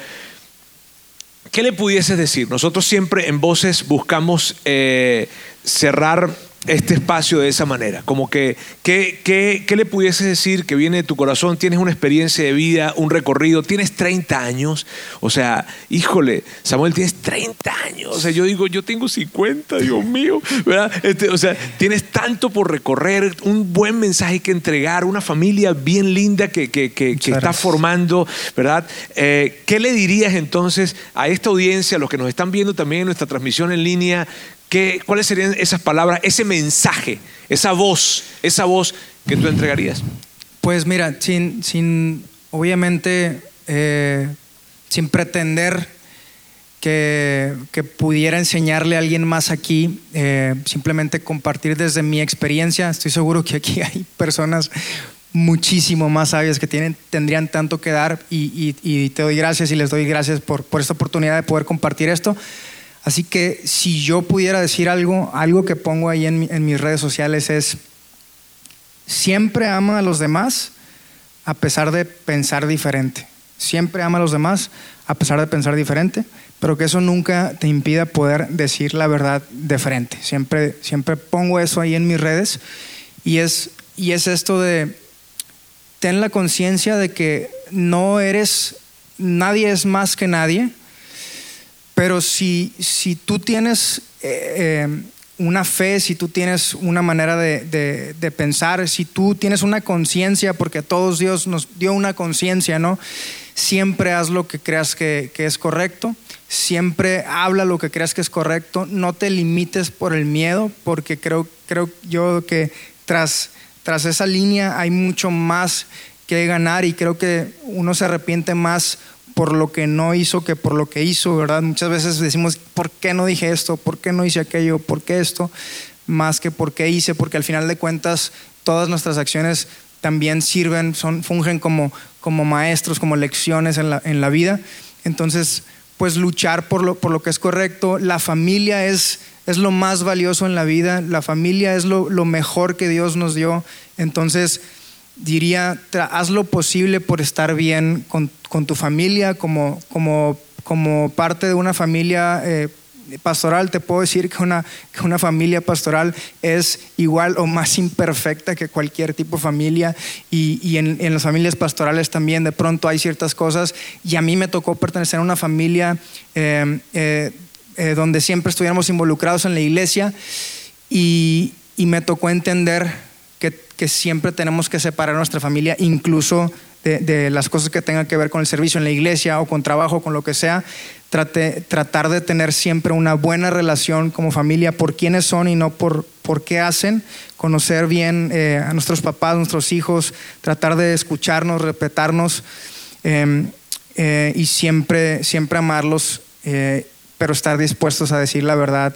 ¿Qué le pudieses decir? Nosotros siempre en Voces buscamos cerrar este espacio de esa manera? Como que, ¿qué, qué, le pudieses decir que viene de tu corazón? Tienes una experiencia de vida, un recorrido, tienes 30 años. O sea, híjole, Samuel, tienes 30 años. O sea, yo digo, yo tengo 50, Dios mío. ¿verdad? Este, o sea, tienes tanto por recorrer, un buen mensaje que entregar, una familia bien linda que, que, que, está formando, ¿verdad? Eh, ¿Qué le dirías entonces a esta audiencia, a los que nos están viendo también en nuestra transmisión en línea? ¿Qué, ¿Cuáles serían esas palabras, ese mensaje, esa voz, esa voz que tú entregarías? Pues mira, sin, sin obviamente, eh, sin pretender que, que, pudiera enseñarle a alguien más aquí, eh, simplemente compartir desde mi experiencia. Estoy seguro que aquí hay personas muchísimo más sabias que tienen, tendrían tanto que dar y, y, te doy gracias y les doy gracias por, por esta oportunidad de poder compartir esto. Así que si yo pudiera decir algo, algo que pongo ahí en, mis redes sociales es, siempre ama a los demás a pesar de pensar diferente. Siempre ama a los demás a pesar de pensar diferente, pero que eso nunca te impida poder decir la verdad de frente. Siempre, siempre pongo eso ahí en mis redes y es, y es esto de, ten la conciencia de que no eres nadie es más que nadie, pero si, si tú tienes eh, eh, una fe, si tú tienes una manera de, de pensar, si tú tienes una conciencia, porque a todos Dios nos dio una conciencia, ¿no? Siempre haz lo que creas que, que es correcto siempre habla lo que creas que es correcto, no te limites por el miedo, porque creo, creo yo que tras, tras esa línea hay mucho más que ganar y creo que uno se arrepiente más por lo que no hizo que por lo que hizo, ¿verdad? Muchas veces decimos, ¿por qué no dije esto? ¿Por qué no hice aquello? ¿Por qué esto? Más que por qué hice, porque al final de cuentas todas nuestras acciones también sirven, son, fungen como, como maestros, como lecciones en la, en la vida. Entonces, pues luchar por lo, por lo que es correcto. La familia es, es lo más valioso en la vida, la familia es lo, lo mejor que Dios nos dio. Entonces, diría, haz lo posible por estar bien con, con tu familia, como, como, como, parte de una familia eh, pastoral, te puedo decir que una, que una familia pastoral es igual o más imperfecta que cualquier tipo de familia y, y en, en, las familias pastorales también de pronto hay ciertas cosas y a mí me tocó pertenecer a una familia eh, eh, eh, donde siempre estuviéramos involucrados en la iglesia y, y me tocó entender que siempre tenemos que separar nuestra familia, incluso de, las cosas que tengan que ver con el servicio en la iglesia o con trabajo, con lo que sea. Trate, tratar de tener siempre una buena relación como familia por quiénes son y no por, por qué hacen. Conocer bien eh, a nuestros papás, nuestros hijos, tratar de escucharnos, respetarnos eh, eh, y siempre, siempre amarlos, eh, pero estar dispuestos a decir la verdad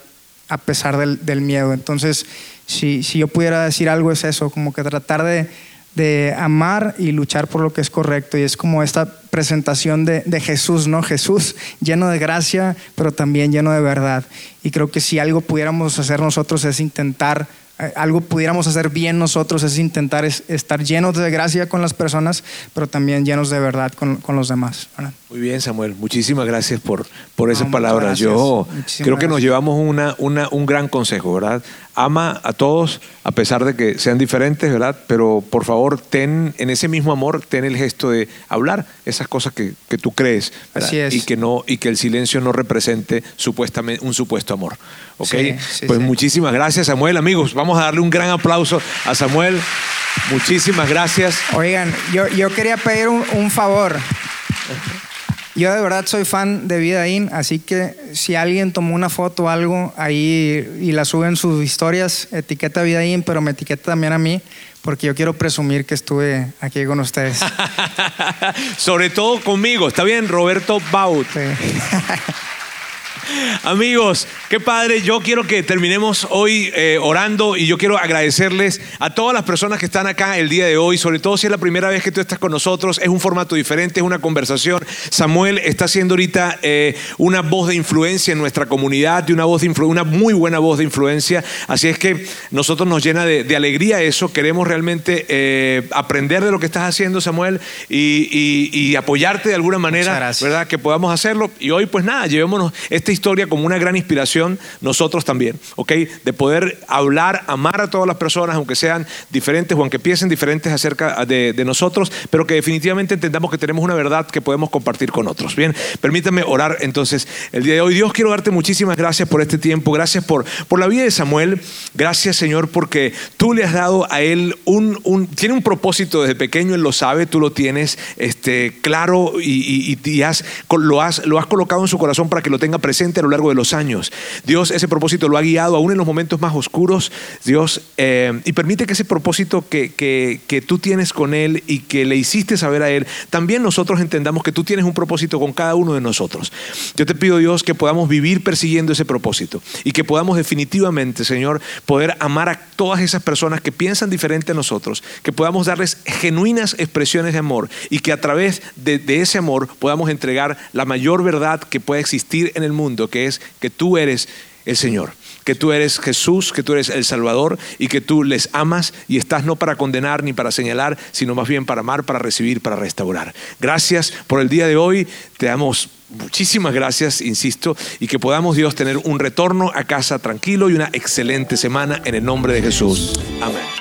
a pesar del, del miedo. Entonces, si, si, yo pudiera decir algo es eso, como que tratar de, de, amar y luchar por lo que es correcto. Y es como esta presentación de, de, Jesús, ¿no? Jesús lleno de gracia, pero también lleno de verdad. Y creo que si algo pudiéramos hacer nosotros es intentar eh, algo pudiéramos hacer bien nosotros es intentar es, estar llenos de gracia con las personas, pero también llenos de verdad con, con los demás. ¿verdad? Muy bien, Samuel. Muchísimas gracias por, por esas no, palabras. Yo Muchísimas creo que gracias. nos llevamos una, una, un gran consejo, ¿verdad? Ama a todos, a pesar de que sean diferentes, ¿verdad? Pero por favor, ten en ese mismo amor, ten el gesto de hablar esas cosas que, que tú crees, ¿verdad? Así es. Y que no y que el silencio no represente supuestamente un supuesto amor. ¿Ok? Sí, sí, pues sí. muchísimas gracias, Samuel. Amigos, vamos a darle un gran aplauso a Samuel. Muchísimas gracias. Oigan, yo, yo quería pedir un, un favor. Yo de verdad soy fan de Vida In, así que si alguien tomó una foto o algo ahí y la sube en sus historias, etiqueta Vida In, pero me etiqueta también a mí, porque yo quiero presumir que estuve aquí con ustedes. Sobre todo conmigo, ¿está bien? Roberto Baut. Sí. Amigos, qué padre. Yo quiero que terminemos hoy eh, orando y yo quiero agradecerles a todas las personas que están acá el día de hoy, sobre todo si es la primera vez que tú estás con nosotros. Es un formato diferente, es una conversación. Samuel está haciendo ahorita eh, una voz de influencia en nuestra comunidad, de una, voz de una muy buena voz de influencia. Así es que nosotros nos llena de, de alegría eso. Queremos realmente eh, aprender de lo que estás haciendo, Samuel, y, y, y apoyarte de alguna manera, ¿verdad? Que podamos hacerlo. Y hoy, pues nada, llevémonos esta historia como una gran inspiración nosotros también, ¿ok? De poder hablar, amar a todas las personas, aunque sean diferentes o aunque piensen diferentes acerca de, nosotros, pero que definitivamente entendamos que tenemos una verdad que podemos compartir con otros. Bien, permítame orar entonces el día de hoy. Dios, quiero darte muchísimas gracias por este tiempo, gracias por, por la vida de Samuel, gracias Señor porque tú le has dado a él un, un tiene un propósito desde pequeño, él lo sabe, tú lo tienes este, claro y, y, y has, lo, has, lo has colocado en su corazón para que lo tenga presente a lo largo de los años. Dios ese propósito lo ha guiado aún en los momentos más oscuros, Dios, eh, y permite que ese propósito que, que, tú tienes con Él y que le hiciste saber a Él, también nosotros entendamos que tú tienes un propósito con cada uno de nosotros. Yo te pido, Dios, que podamos vivir persiguiendo ese propósito y que podamos definitivamente, Señor, poder amar a todas esas personas que piensan diferente a nosotros, que podamos darles genuinas expresiones de amor y que a través de ese amor podamos entregar la mayor verdad que pueda existir en el mundo, que es que tú eres el Señor, que tú eres Jesús, que tú eres el Salvador y que tú les amas y estás no para condenar ni para señalar, sino más bien para amar, para recibir, para restaurar. Gracias por el día de hoy, te damos muchísimas gracias, insisto, y que podamos Dios tener un retorno a casa tranquilo y una excelente semana en el nombre de Jesús. Amén.